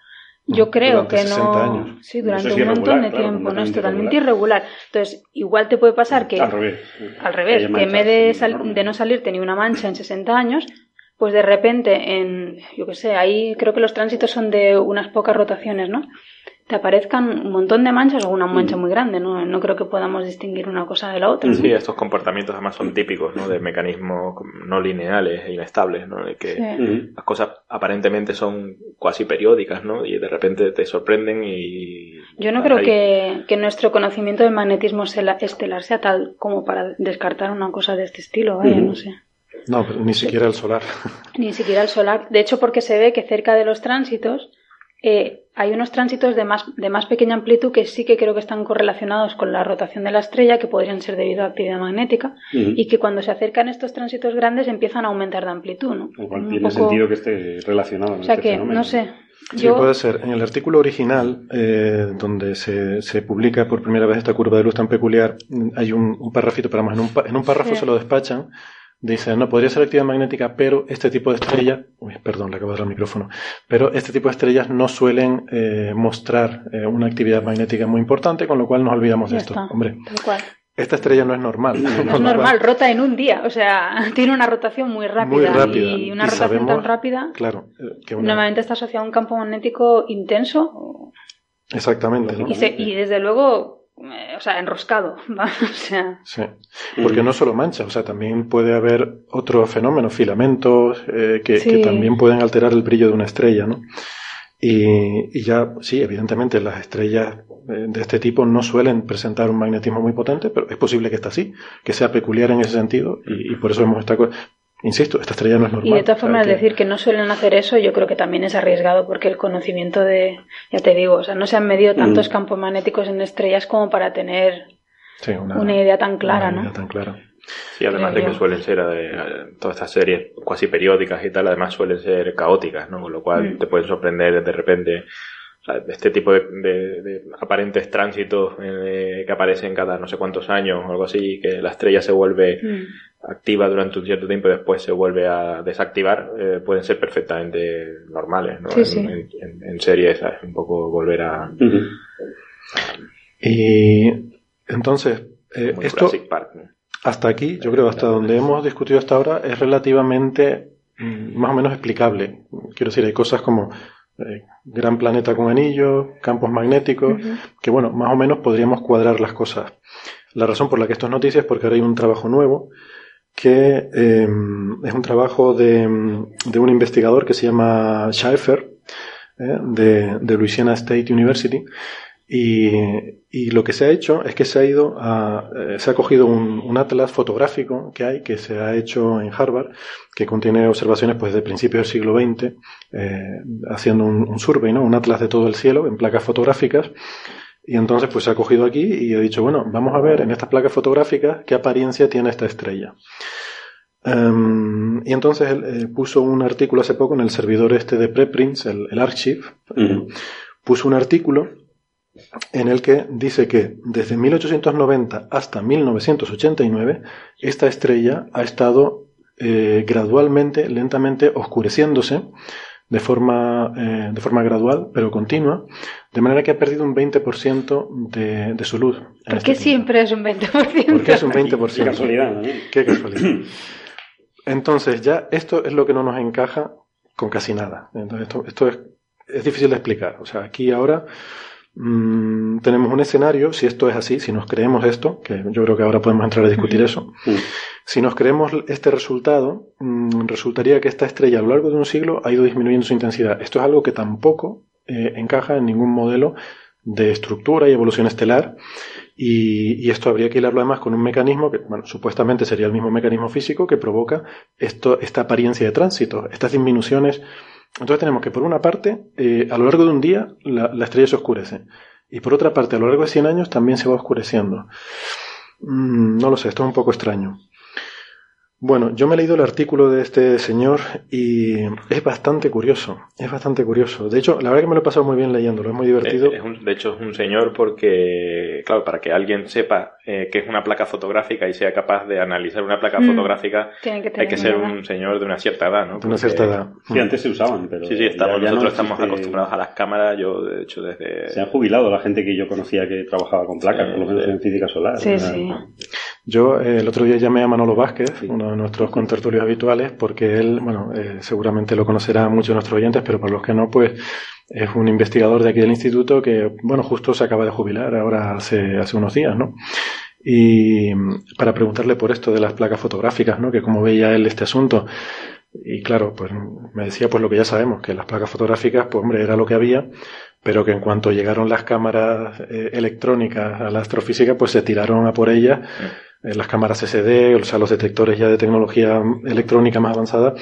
Yo creo Durante que 60 no. años. Sí, durante es un montón irregular, de claro, tiempo, no es totalmente irregular. Entonces, igual te puede pasar que. Al revés. Al revés, que en vez de, de no salirte ni una mancha en 60 años, pues de repente en, yo qué sé, ahí creo que los tránsitos son de unas pocas rotaciones, ¿no? Te aparezcan un montón de manchas o una mancha muy grande, ¿no? No creo que podamos distinguir una cosa de la otra. ¿no? Sí, estos comportamientos además son típicos, ¿no? De mecanismos no lineales e inestables, ¿no? De que Sí. Las cosas aparentemente son cuasi periódicas, ¿no? Y de repente te sorprenden y... Yo no creo ahí. que, que nuestro conocimiento del magnetismo estela- estelar sea tal como para descartar una cosa de este estilo, vaya, no sé. No, pero ni siquiera el solar. Ni siquiera el solar. De hecho, porque se ve que cerca de los tránsitos eh, hay unos tránsitos de más, de más pequeña amplitud que sí que creo que están correlacionados con la rotación de la estrella, que podrían ser debido a actividad magnética, y que cuando se acercan estos tránsitos grandes empiezan a aumentar de amplitud, ¿no? Igual tiene sentido que esté relacionado. o sea que, no sé. Sí, puede ser. En el artículo original, eh, donde se, se, publica por primera vez esta curva de luz tan peculiar, hay un, un parrafito, pero más en un, en un párrafo se lo despachan Dice, no, podría ser actividad magnética, pero este tipo de estrellas, uy, perdón, le acabo de dar el micrófono, pero este tipo de estrellas no suelen eh, mostrar eh, una actividad magnética muy importante, con lo cual nos olvidamos de esto. Hombre, esta estrella no es normal. No es normal, rota en un día, o sea, tiene una rotación muy rápida, y una rotación tan rápida. Claro, eh, normalmente está asociada a un campo magnético intenso. Exactamente. Y, y desde luego o sea, enroscado, o sea... Sí, porque no solo mancha, o sea, también puede haber otros fenómenos, filamentos, eh, que, también pueden alterar el brillo de una estrella, ¿no? Y, y, ya, sí, evidentemente las estrellas eh, de este tipo no suelen presentar un magnetismo muy potente, pero es posible que está así, que sea peculiar en ese sentido, y, y por eso hemos estado Insisto, esta estrella no es normal. Y de todas formas, decir que no suelen hacer eso, yo creo que también es arriesgado porque el conocimiento de, ya te digo, o sea, no se han medido tantos mm. campos magnéticos en estrellas como para tener una, idea tan clara, una idea tan clara. Sí, además de que suelen ser eh, todas estas series cuasi periódicas y tal, además suelen ser caóticas, ¿no? Con lo cual mm. te pueden sorprender de repente este tipo de, aparentes tránsitos eh, que aparecen cada no sé cuántos años o algo así, que la estrella se vuelve mm. Activa durante un cierto tiempo y después se vuelve a desactivar, eh, pueden ser perfectamente normales, ¿no? en, serie, ¿sabes? Un poco volver a... Y entonces, eh, esto, hasta aquí, yo creo, hasta donde hemos discutido hasta ahora, es relativamente mm, más o menos explicable. Quiero decir, hay cosas como eh, gran planeta con anillos, campos magnéticos, que bueno, más o menos podríamos cuadrar las cosas. La razón por la que esto es noticia es porque ahora hay un trabajo nuevo que em, es un trabajo de, un investigador que se llama Schaeffer, eh, de, de Louisiana State University, y, lo que se ha hecho es que se ha ido a, eh, se ha cogido un, atlas fotográfico que hay, que se ha hecho en Harvard, que contiene observaciones pues de principios del siglo XX, eh, haciendo un, survey, ¿no? Un atlas de todo el cielo en placas fotográficas. Y entonces pues se ha cogido aquí y ha dicho, bueno, vamos a ver en estas placas fotográficas qué apariencia tiene esta estrella. Em, y entonces él eh, puso un artículo hace poco en el servidor este de preprints, el, el Archive, puso un artículo en el que dice que desde 1890 hasta 1989 esta estrella ha estado eh, gradualmente, lentamente oscureciéndose de forma, eh, de forma gradual, pero continua, de manera que ha perdido un 20% de, de su luz. ¿Por qué este siempre es un 20%? ¿Por qué es un 20%? Qué casualidad. Qué casualidad. Entonces, ya esto es lo que no nos encaja con casi nada. Entonces, esto, esto es, es difícil de explicar. O sea, aquí ahora Mm, tenemos un escenario, si esto es así, si nos creemos esto, que yo creo que ahora podemos entrar a discutir eso, si nos creemos este resultado, mm, resultaría que esta estrella a lo largo de un siglo ha ido disminuyendo su intensidad. Esto es algo que tampoco eh, encaja en ningún modelo de estructura y evolución estelar. Y, esto habría que hilarlo además con un mecanismo que, bueno, supuestamente sería el mismo mecanismo físico que provoca esto, esta apariencia de tránsito, estas disminuciones entonces tenemos que, por una parte, eh, a lo largo de un día la, la, estrella se oscurece. Y por otra parte, a lo largo de 100 años también se va oscureciendo. Mm, no lo sé, esto es un poco extraño. Bueno, yo me he leído el artículo de este señor y es bastante curioso, es bastante curioso. De hecho, la verdad que me lo he pasado muy bien leyéndolo, es muy divertido. de hecho, es un señor porque, claro, para que alguien sepa eh, que es una placa fotográfica y sea capaz de analizar una placa mm. fotográfica, hay que ser un señor de una cierta edad, ¿no? De una cierta edad. Sí, antes se usaban, pero... Sí, sí, estamos, nosotros estamos acostumbrados a las cámaras, yo de hecho desde... Se han jubilado la gente que yo conocía que trabajaba con placas, por lo menos en física solar. Sí, sí. Yo eh, el otro día llamé a Manolo Vázquez, uno de nuestros contertulios habituales, porque él, bueno, eh, seguramente lo conocerá muchos de nuestros oyentes, pero para los que no, pues es un investigador de aquí del instituto que, bueno, justo se acaba de jubilar ahora hace, hace unos días, ¿no? Y para preguntarle por esto de las placas fotográficas, ¿no? Que cómo veía él este asunto. Y claro, pues me decía pues lo que ya sabemos, que las placas fotográficas, pues hombre, era lo que había, pero que en cuanto llegaron las cámaras eh, electrónicas a la astrofísica, pues se tiraron a por ellas. Mm. Eh, las cámaras SD, o sea, los detectores ya de tecnología electrónica más avanzada,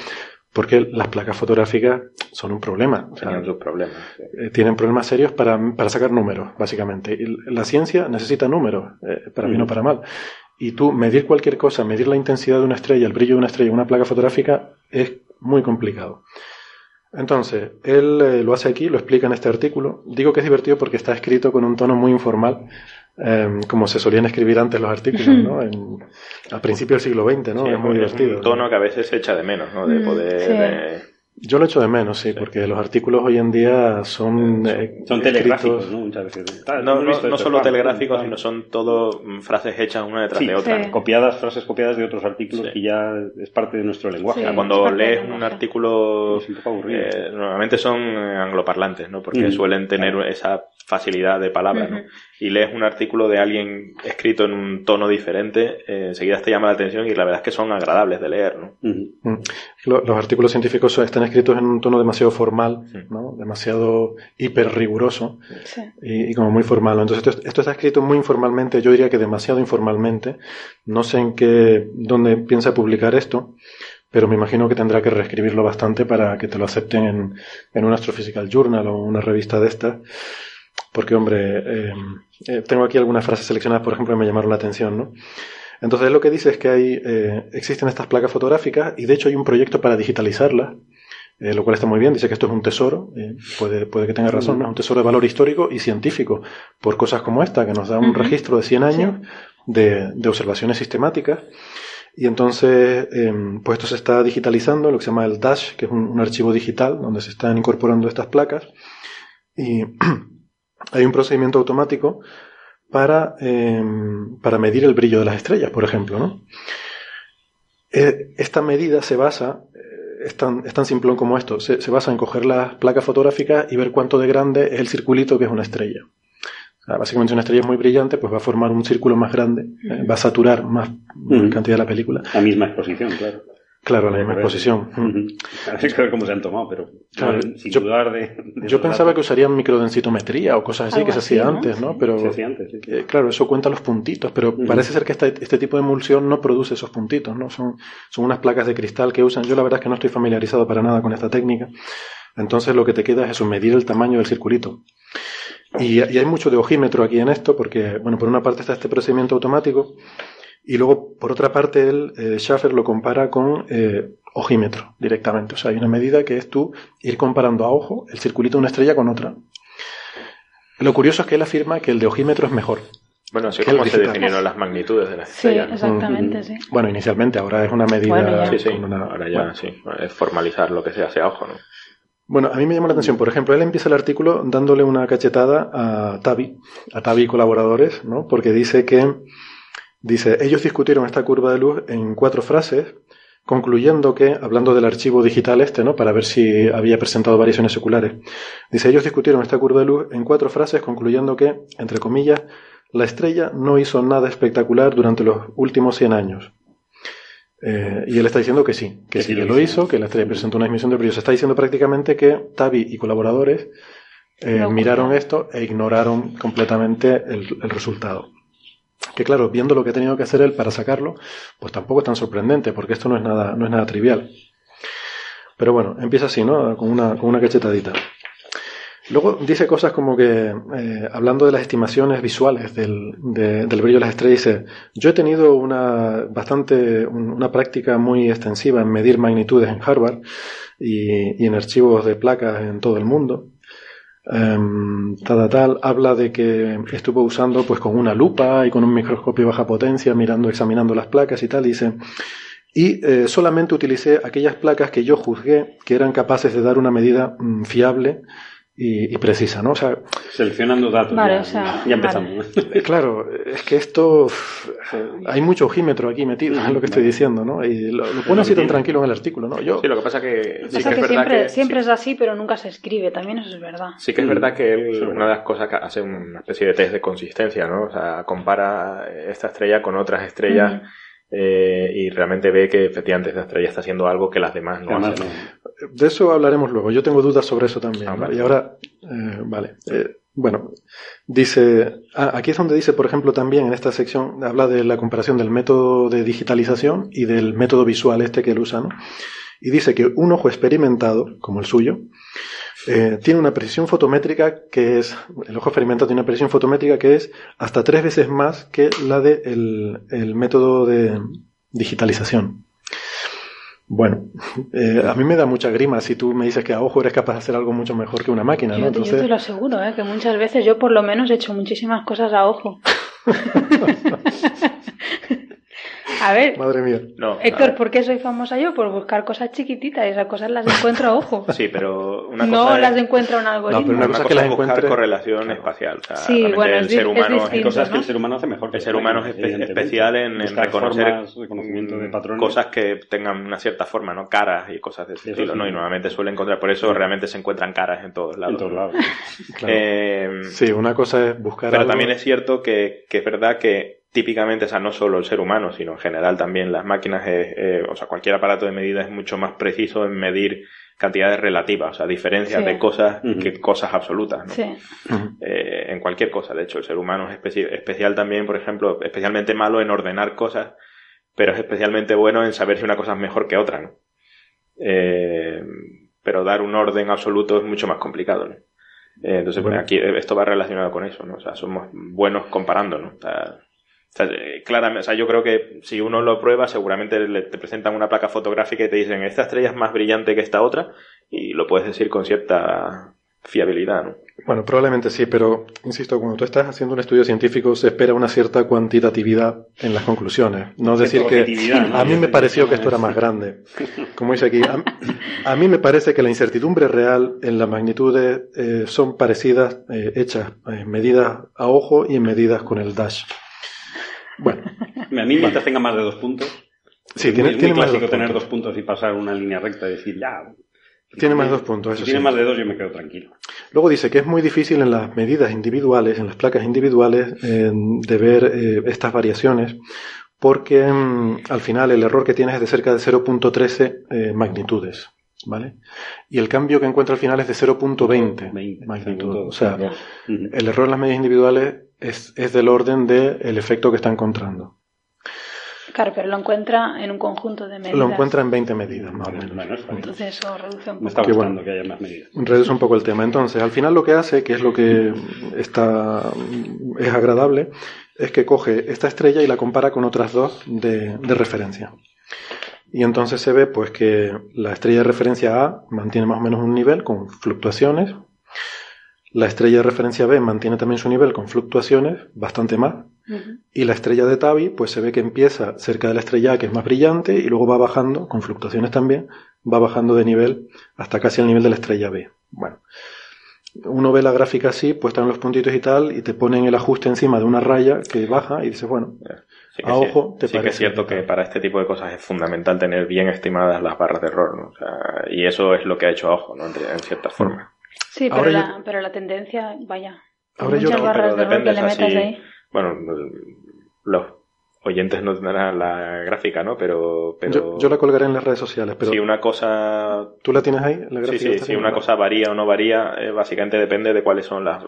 porque las placas fotográficas son un problema. Tenían sus problemas. sí. Eh, tienen problemas serios para, para sacar números, básicamente. Y la ciencia necesita números, eh, para bien o para mal. Y tú medir cualquier cosa, medir la intensidad de una estrella, el brillo de una estrella, una placa fotográfica, es muy complicado. Entonces, él eh, lo hace aquí, lo explica en este artículo. Digo que es divertido porque está escrito con un tono muy informal, eh, como se solían escribir antes los artículos, ¿no? En, a principios del siglo XX, ¿no? Sí, es muy es divertido. un tono que a veces se echa de menos, ¿no? De Mm, poder... sí. eh, Yo lo echo de menos, sí, porque los artículos hoy en día son, eh, Son telegráficos, ¿no? Muchas veces. No, no, no solo telegráficos, tal. sino son todo mm, frases hechas una detrás Sí, de otra. sí. copiadas, frases copiadas de otros artículos Sí. que ya es parte de nuestro lenguaje. Sí. O sea, es cuando lees un lenguaje. artículo, Es eh, normalmente son eh, angloparlantes, ¿no? Porque Mm. suelen tener esa facilidad de palabra, ¿no? Y lees un artículo de alguien escrito en un tono diferente, eh, enseguida te llama la atención y la verdad es que son agradables de leer, ¿no? Los artículos científicos están escritos en un tono demasiado formal, Sí. ¿no? demasiado hiper riguroso Sí. y, y como muy formal. Entonces esto, esto está escrito muy informalmente, yo diría que demasiado informalmente. No sé en qué, dónde piensa publicar esto, pero me imagino que tendrá que reescribirlo bastante para que te lo acepten en, en un Astrophysical Journal o una revista de estas. Porque, hombre, eh, eh, tengo aquí algunas frases seleccionadas, por ejemplo, que me llamaron la atención, ¿no? Entonces, lo que dice es que hay, eh, existen estas placas fotográficas y, de hecho, hay un proyecto para digitalizarlas, eh, lo cual está muy bien. Dice que esto es un tesoro, eh, puede, puede que tenga razón, ¿no? es un tesoro de valor histórico y científico, por cosas como esta, que nos da un registro de 100 años de, de observaciones sistemáticas. Y entonces, eh, pues esto se está digitalizando, lo que se llama el DASH, que es un, un archivo digital donde se están incorporando estas placas. Y hay un procedimiento automático para, eh, para medir el brillo de las estrellas, por ejemplo, ¿no? Eh, esta medida se basa, eh, es tan, es tan simplón como esto, se, se basa en coger las placas fotográficas y ver cuánto de grande es el circulito que es una estrella. O sea, básicamente si una estrella es muy brillante, pues va a formar un círculo más grande, eh, va a saturar más Ujú. cantidad de la película. La misma exposición, claro. Claro, la misma exposición. A ver cómo se han tomado, pero Claro, no, sin yo- dudar de, de Yo pensaba que usarían microdensitometría o cosas así Algo que se hacía ¿no? antes, ¿no? Pero Se hacía antes, sí. eh, claro, eso cuenta los puntitos, pero parece ser que esta- este tipo de emulsión no produce esos puntitos, ¿no? Son, son unas placas de cristal que usan. Yo la verdad es que no estoy familiarizado para nada con esta técnica. Entonces lo que te queda es eso, medir el tamaño del circulito. Y, y hay mucho de ojímetro aquí en esto, porque, bueno, por una parte está este procedimiento automático, y luego, por otra parte, él, eh, Schaffer lo compara con eh, ojímetro directamente. O sea, hay una medida que es tú ir comparando a ojo el circulito de una estrella con otra. Lo curioso es que él afirma que el de ojímetro es mejor. Bueno, así Que como se definieron las magnitudes de las Sí, estrellas. ¿no? exactamente, sí. Bueno, inicialmente, ahora es una medida Bueno. Sí, sí, una- ahora ya bueno. sí, es formalizar lo que se hace a ojo, ¿no? Bueno, a mí me llama la atención, por ejemplo, él empieza el artículo dándole una cachetada a Tavi, a Tavi y colaboradores, ¿no? Porque dice que, dice, ellos discutieron esta curva de luz en cuatro frases, concluyendo que, hablando del archivo digital este, ¿no? Para ver si había presentado variaciones seculares. Dice, ellos discutieron esta curva de luz en cuatro frases, concluyendo que, entre comillas, la estrella no hizo nada espectacular durante los últimos 100 años. Eh, y él está diciendo que sí, que, Que sí sí que lo hizo. hizo, que la estrella presentó una emisión de brillo. Se está diciendo prácticamente que Tavi y colaboradores eh, miraron esto e ignoraron completamente el, el resultado. Que claro, viendo lo que ha tenido que hacer él para sacarlo, pues tampoco es tan sorprendente, porque esto no es nada, no es nada trivial. Pero bueno, empieza así, ¿no? Con una, con una cachetadita. Luego dice cosas como que, eh, hablando de las estimaciones visuales del, de- del brillo de las estrellas, dice, yo he tenido una bastante, un- una práctica muy extensiva en medir magnitudes en Harvard y en archivos de placas en todo el mundo. Em, tal, tal, habla de que estuvo usando pues con una lupa y con un microscopio de baja potencia mirando, examinando las placas y tal, dice, y eh, solamente utilicé aquellas placas que yo juzgué que eran capaces de dar una medida mm, fiable y, y precisa, ¿no? O sea, Seleccionando datos. Vale, ya, o sea, ya empezamos. eh, claro, es que esto, hay mucho ojímetro aquí metido, es lo que estoy diciendo, ¿no? Y lo, lo pone así tan tranquilo en el artículo, ¿no? Yo, Sí, lo que pasa que sí Pasa que que, es verdad siempre, que siempre sí, es así, pero nunca se escribe, también eso es verdad. sí que es verdad que él, Sí. una de las cosas que hace una especie de test de consistencia, ¿no? O sea, compara esta estrella con otras estrellas. Eh, y realmente ve que efectivamente esta estrella está haciendo algo que las demás no Además, hacen. De eso hablaremos luego. Yo tengo dudas sobre eso también. Ah, ¿no? vale. Y ahora, eh, vale. Eh, bueno, dice, ah, aquí es donde dice, por ejemplo, también en esta sección, habla de la comparación del método de digitalización y del método visual este que él usa, ¿no? Y dice que un ojo experimentado, como el suyo, eh, tiene una precisión fotométrica que es, el ojo experimentado tiene una precisión fotométrica que es hasta tres veces más que la del de el método de digitalización. Bueno, eh, a mí me da mucha grima si tú me dices que a ojo eres capaz de hacer algo mucho mejor que una máquina, ¿no? Yo, yo te lo aseguro, ¿eh? que muchas veces yo por lo menos he hecho muchísimas cosas a ojo. A ver, Madre mía. No, Héctor. ¿por qué soy famosa yo? Por buscar cosas chiquititas y esas cosas las encuentro a ojo. Sí, pero una cosa no es- las encuentro en un algoritmo. pero una Una cosa cosa es que las es buscar encuentre- correlación espacial. O sea, Sí, bueno, el es ser es humano distinto. Hay cosas que ¿no? el ser humano hace mejor que El ser humano es especial en, reconocer formas, reconocimiento de mm, patrones. cosas que tengan una cierta forma, ¿no? Caras y cosas de ese Eso estilo, sí. ¿no? Y normalmente suele encontrar, por eso realmente se encuentran caras en todos lados. en todos ¿no? lados. Claro. Eh, Sí, una cosa es buscar pero algo- también es cierto que, que es verdad que típicamente, o sea, no solo el ser humano, sino en general también las máquinas, es, eh, o sea, cualquier aparato de medida es mucho más preciso en medir cantidades relativas, o sea, diferencias Sí. de cosas que cosas absolutas, ¿no? Sí. Eh, en cualquier cosa. De hecho, el ser humano es especi- especial también, por ejemplo, especialmente malo en ordenar cosas, pero es especialmente bueno en saber si una cosa es mejor que otra, ¿no? Eh, pero dar un orden absoluto es mucho más complicado, ¿no? Eh, entonces, Bueno. pues, aquí eh, esto va relacionado con eso, ¿no? O sea, somos buenos comparando, ¿no? O sea, o sea, claramente, o sea, yo creo que si uno lo prueba, seguramente le, te presentan una placa fotográfica y te dicen, esta estrella es más brillante que esta otra, y lo puedes decir con cierta fiabilidad, ¿no? Bueno, probablemente sí, pero insisto, cuando tú estás haciendo un estudio científico se espera una cierta cuantitatividad en las conclusiones. No decir que a mí me pareció que esto era más grande. Como dice aquí, a, a mí me parece que la incertidumbre real en las magnitudes eh, son parecidas, eh, hechas, eh, medidas a ojo y en medidas con el dash. A mí mientras tenga más de dos puntos. sí, es tiene, muy, tiene muy más de dos tener puntos. dos puntos y pasar una línea recta y decir, ya. Tiene más de dos puntos, Si eso tiene sí. más de dos, yo me quedo tranquilo. Luego dice que es muy difícil en las medidas individuales, en las placas individuales, eh, de ver eh, estas variaciones, porque mm, al final el error que tienes es de cerca de 0.13 eh, magnitudes, ¿vale? Y el cambio que encuentra al final es de 0.20 20, magnitud. todo. O sea, el error en las medidas individuales es, es del orden del efecto que está encontrando. Claro, pero lo encuentra en un conjunto de medidas. Lo encuentra en 20 medidas, más o menos. Bueno, está. Entonces eso reduce un Me poco. está Qué gustando bueno. que haya más medidas. reduce un poco el tema. Entonces, al final lo que hace, que es lo que está es agradable, es que coge esta estrella y la compara con otras dos de, de referencia. Y entonces se ve pues que la estrella de referencia A mantiene más o menos un nivel con fluctuaciones. La estrella de referencia B mantiene también su nivel con fluctuaciones, bastante más. Y la estrella de Tabi, pues se ve que empieza cerca de la estrella A, que es más brillante, y luego va bajando, con fluctuaciones también, va bajando de nivel hasta casi el nivel de la estrella B. Bueno, uno ve la gráfica así, puesta en los puntitos y tal, y te ponen el ajuste encima de una raya que baja, y dices, bueno, Sí A sí- ojo, ¿te sí que es cierto que para este tipo de cosas es fundamental tener bien estimadas las barras de error, ¿no? O sea, y eso es lo que ha hecho a ojo, ¿no? En, en cierta forma. Sí, pero, Ahora yo- la, pero la tendencia, vaya. Ahora yo no, barras pero de depende, sea, metas si- ahí. Bueno, los oyentes no tendrán la gráfica, ¿no? Pero, pero yo, yo la colgaré en las redes sociales, pero si una cosa ¿tú la tienes ahí? La Sí, gráfica sí, esta si una cosa varía o no varía, eh, básicamente depende de cuáles son las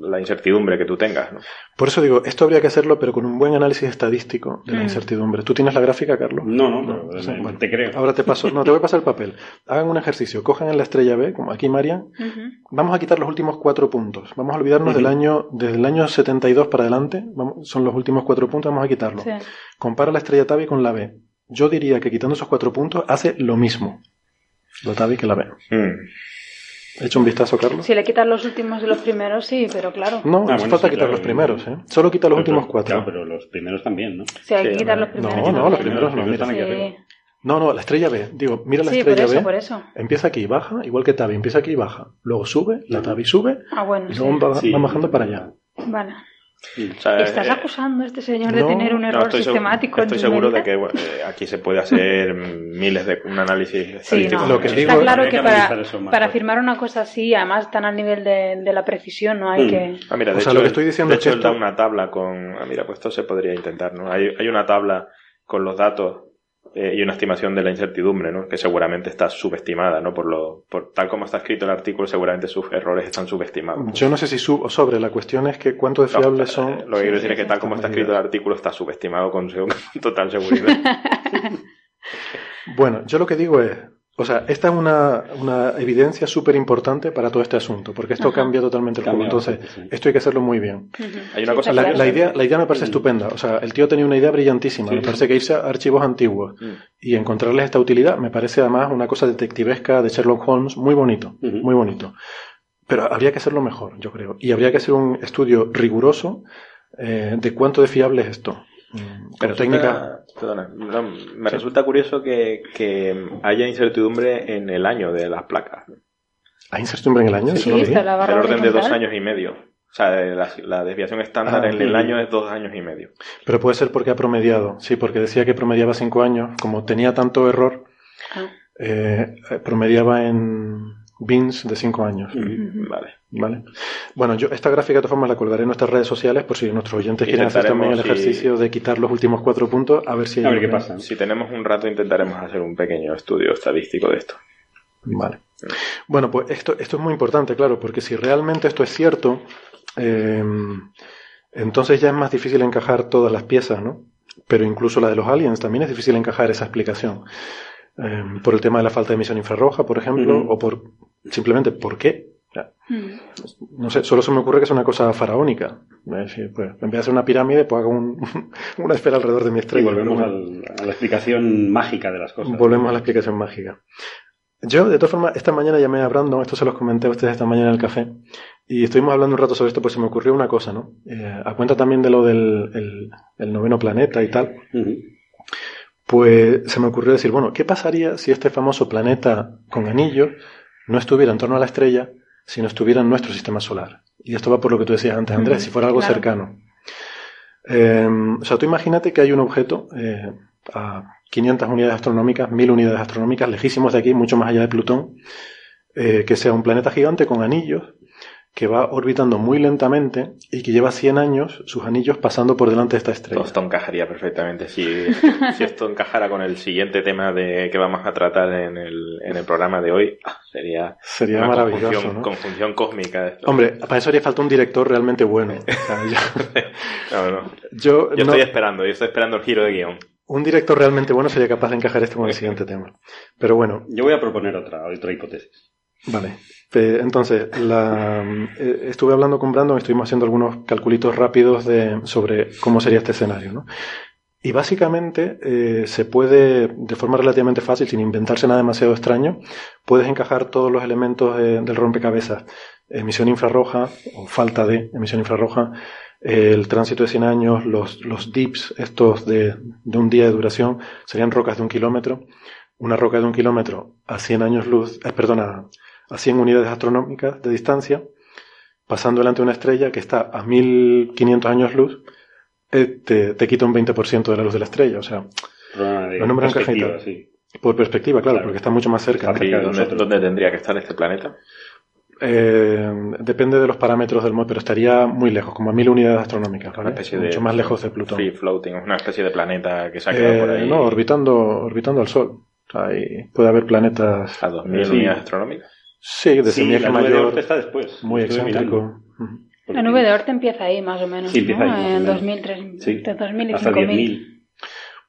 la incertidumbre que tú tengas, ¿no? Por eso digo, esto habría que hacerlo, pero con un buen análisis estadístico de la Mm. incertidumbre. ¿Tú tienes la gráfica, Carlos? No, no, sí, bueno. te creo. Ahora te paso, no, te voy a pasar el papel. Hagan un ejercicio, cojan en la estrella B, como aquí Marian. Vamos a quitar los últimos cuatro puntos. Vamos a olvidarnos del año, desde el año 72 para adelante. Vamos- son los últimos cuatro puntos, vamos a quitarlos. Sí. Compara la estrella Tabi con la B. Yo diría que quitando esos cuatro puntos hace lo mismo. La Tabi que la B. Mm. ¿He hecho un vistazo, Carlos? Si le quitas los últimos y los primeros, sí, pero claro. No, Ah, no bueno, falta sí, quitar claro. los primeros, ¿eh? Solo quita los Pero- últimos cuatro. Claro, pero los primeros también, ¿no? Sí, hay que Sí, quitar los primeros. no, no, los primeros no, mira. Sí. No, no, la estrella B. Digo, mira la sí por estrella eso, B. por eso. Empieza aquí, baja, igual que Tabi. Empieza aquí y baja. Luego sube, la Tabi sube, Ah, bueno, y sí. luego va, Sí. va bajando para allá. Vale. O sea, ¿Estás eh, acusando a este señor de no, tener un no, error estoy segu- sistemático en Estoy tus seguro de que bueno, eh, aquí se puede hacer mm, miles de un análisis Sí, estadístico. no. Lo que Está digo- claro Habría que para, para ¿no? afirmar una cosa así, además tan al nivel de, de la precisión, no hay Mm. que... Ah, mira, de O sea, hecho, lo que estoy diciendo de es hecho, que él da esto- una tabla con. Ah, mira, pues esto se podría intentar, ¿no? Hay, hay una tabla con los datos eh, y una estimación de la incertidumbre, ¿no? Que seguramente está subestimada, ¿no? Por lo, por tal como está escrito el artículo, seguramente sus errores están subestimados. Yo no sé si sub o sobre. La cuestión es que cuánto de fiables eh, son. Lo que quiero decir es que tal como está escrito el artículo está subestimado con total seguridad. Bueno, yo lo que digo es, O sea, esta es una, una evidencia súper importante para todo este asunto, porque esto Ajá. cambia totalmente el juego. Cambia Entonces, sí. esto hay que hacerlo muy bien. Hay una cosa La, la idea, la idea me parece estupenda. O sea, el tío tenía una idea brillantísima. Sí. Me parece que irse a archivos antiguos Mm. y encontrarles esta utilidad me parece además una cosa detectivesca de Sherlock Holmes muy bonito, muy bonito. Pero habría que hacerlo mejor, yo creo. Y habría que hacer un estudio riguroso eh, de cuánto de fiable es esto. Mm, Pero técnica. resulta- perdona, no, me resulta curioso que, que haya incertidumbre en el año de las placas. ¿Hay incertidumbre en el año? Sí, está la barra Del orden de dos años y medio. O sea, la, la desviación estándar Ah, en el sí. año es dos años y medio. Pero puede ser porque ha promediado. Sí, porque decía que promediaba cinco años. Como tenía tanto error, Ah. eh, promediaba en bins de cinco años. Vale. ¿Vale? Bueno, yo esta gráfica de todas formas la colgaré en nuestras redes sociales por si nuestros oyentes quieren hacer también el ejercicio de quitar los últimos cuatro puntos a ver si A ver qué pasa. Si tenemos un rato intentaremos hacer un pequeño estudio estadístico de esto. Vale. Bueno, pues esto, esto es muy importante, claro, porque si realmente esto es cierto, eh, entonces ya es más difícil encajar todas las piezas, ¿no? Pero incluso la de los aliens también es difícil encajar esa explicación. Eh, por el tema de la falta de emisión infrarroja, por ejemplo, o por simplemente por qué. Ya, Mm. No sé, solo se me ocurre que es una cosa faraónica. Pues, en vez de hacer una pirámide, pues hago un- una esfera alrededor de mi Y estrella. volvemos Una- al- a la explicación mágica de las cosas. Volvemos a la explicación mágica. Yo, de todas formas, esta mañana llamé a Brandon, esto se los comenté a ustedes esta mañana en el café, y estuvimos hablando un rato sobre esto, pues se me ocurrió una cosa, ¿no? Eh, a cuenta también de lo del el- el noveno planeta y tal, pues se me ocurrió decir, bueno, ¿qué pasaría si este famoso planeta con anillo no estuviera en torno a la estrella, sino estuviera en nuestro sistema solar? Y esto va por lo que tú decías antes, Andrés, si fuera algo claro. cercano. Eh, o sea, tú imagínate que hay un objeto eh, a 500 unidades astronómicas, 1000 unidades astronómicas, lejísimos de aquí, mucho más allá de Plutón, eh, que sea un planeta gigante con anillos que va orbitando muy lentamente y que lleva 100 años sus anillos pasando por delante de esta estrella. Todo esto encajaría perfectamente. Si, si esto encajara con el siguiente tema de que vamos a tratar en el, en el programa de hoy, ah, sería, Sería una maravilloso, conjunción, ¿no? conjunción cósmica. esto. Hombre, para eso haría falta un director realmente bueno. No, no. yo Yo no- estoy esperando, yo estoy esperando el giro de guion. un director realmente bueno sería capaz de encajar esto con el siguiente tema. Pero bueno, Yo voy a proponer otra, otra hipótesis. Vale. Entonces, la, eh, estuve hablando con Brandon, estuvimos haciendo algunos calculitos rápidos de, sobre cómo sería este escenario, ¿no? Y básicamente eh, se puede, de forma relativamente fácil, sin inventarse nada demasiado extraño, puedes encajar todos los elementos eh, del rompecabezas. Emisión infrarroja, o falta de emisión infrarroja, el tránsito de 100 años, los, los dips, estos de, de un día de duración, serían rocas de un kilómetro. Una roca de un kilómetro a 100 años luz, eh, perdona, a 100 unidades astronómicas de distancia, pasando delante de una estrella que está a 1500 años luz, eh, te, te quita un 20% de la luz de la estrella. O sea, Problema de Lo nombran perspectiva, cajita. sí. por perspectiva, claro, Claro. porque está mucho más cerca. ¿Y cerca de dónde, tendría que estar este planeta? Eh, depende de los parámetros del mod, pero estaría muy lejos, como a 1000 unidades astronómicas, Una especie de mucho más lejos de Plutón. Free floating, una especie de planeta que se ha quedado Eh, por ahí no, orbitando, orbitando al Sol. O sea, ahí puede haber planetas. a 2000 Sí. unidades astronómicas. Sí, de Sí, semieje la nube de mayor, está después. muy excéntrico. La nube de Oort empieza ahí, más o menos. Sí, empieza ¿no? ahí, En menos. 2000, 3000, Sí, entre 2000 y hasta 5000. 10.000.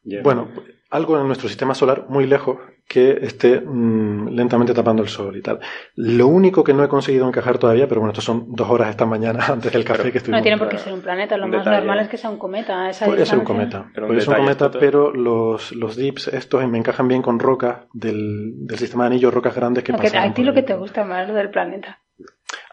Ya. Bueno, algo en nuestro sistema solar muy lejos que esté mm, lentamente tapando el sol y tal. Lo único que no he conseguido encajar todavía, pero bueno, estos son dos horas esta mañana antes del café Pero- que estuvimos. No tiene por qué ser un planeta, lo Un más detalle. normal es que sea un cometa. esa Podría ser un cometa. Pero un un cometa, esto- pero los, los dips estos me encajan bien con rocas del, del sistema de anillos, rocas grandes que que- pasan. a ti lo que te gusta más lo del planeta.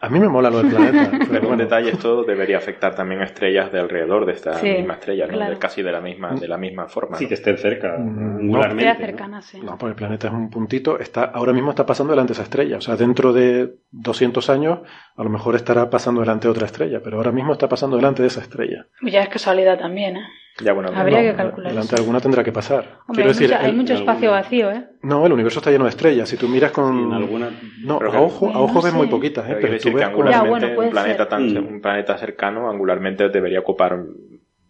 A mí me mola lo del planeta. pero detalle, esto debería afectar también a estrellas de alrededor de esta Sí, misma estrella, ¿no? claro. De casi de la misma, de la misma forma. Sí, ¿no? que estén cerca, angularmente. ¿no? cercana, sí. No, porque el planeta es un puntito, está, ahora mismo está pasando delante de esa estrella. O sea, dentro de 200 años, a lo mejor estará pasando delante de otra estrella, pero ahora mismo está pasando delante de esa estrella. Ya es casualidad también, ¿eh? Ya, bueno, Habría no, que calcular Delante alguna tendrá que pasar. Hombre, Quiero hay, decir, mucha- hay el- mucho espacio alguna- vacío, ¿eh? no, el universo está lleno de estrellas. Si tú miras con. En alguna... No, a que- ojo, a No ojo ves sé. muy poquitas, ¿eh? Pero Pero tú que ves Ya, angularmente bueno, un planeta tan Mm. un planeta cercano angularmente debería ocupar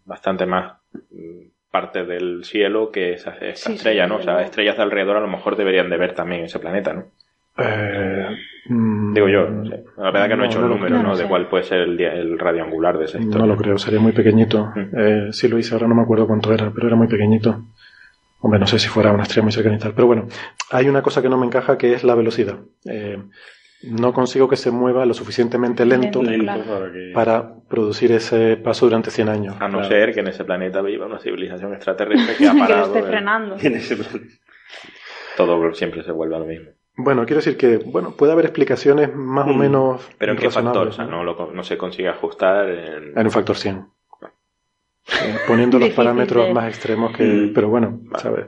bastante más mm, parte del cielo que esa, esta Sí, sí, estrella, ¿no? O sea, estrellas de alrededor a lo mejor deberían de ver también ese planeta, ¿no? Eh, Digo yo, no sé. La verdad que no, he hecho no el número. ¿no? De cuál puede ser el, el radio angular de esa historia. No lo creo, sería muy pequeñito. Mm. Eh, sí lo hice, ahora no me acuerdo cuánto era, pero era muy pequeñito. Hombre, no sé si fuera una estrella muy cercana y tal. Pero bueno, hay una cosa que no me encaja que es la velocidad. Eh, no consigo que se mueva lo suficientemente lento, Lento, Lento claro. para producir ese paso durante 100 años. A no Claro. ser que en ese planeta viva una civilización extraterrestre que ha que lo parado. esté frenando. en ese. Todo siempre se vuelve a lo mismo. Bueno, quiero decir que bueno puede haber explicaciones más o Mm. menos Pero ¿en qué factor? razonables, O sea, no, lo- no se consigue ajustar en... En un factor 100. Eh, poniendo los parámetros de- más extremos que... Mm. Pero bueno, Vale. ¿sabes?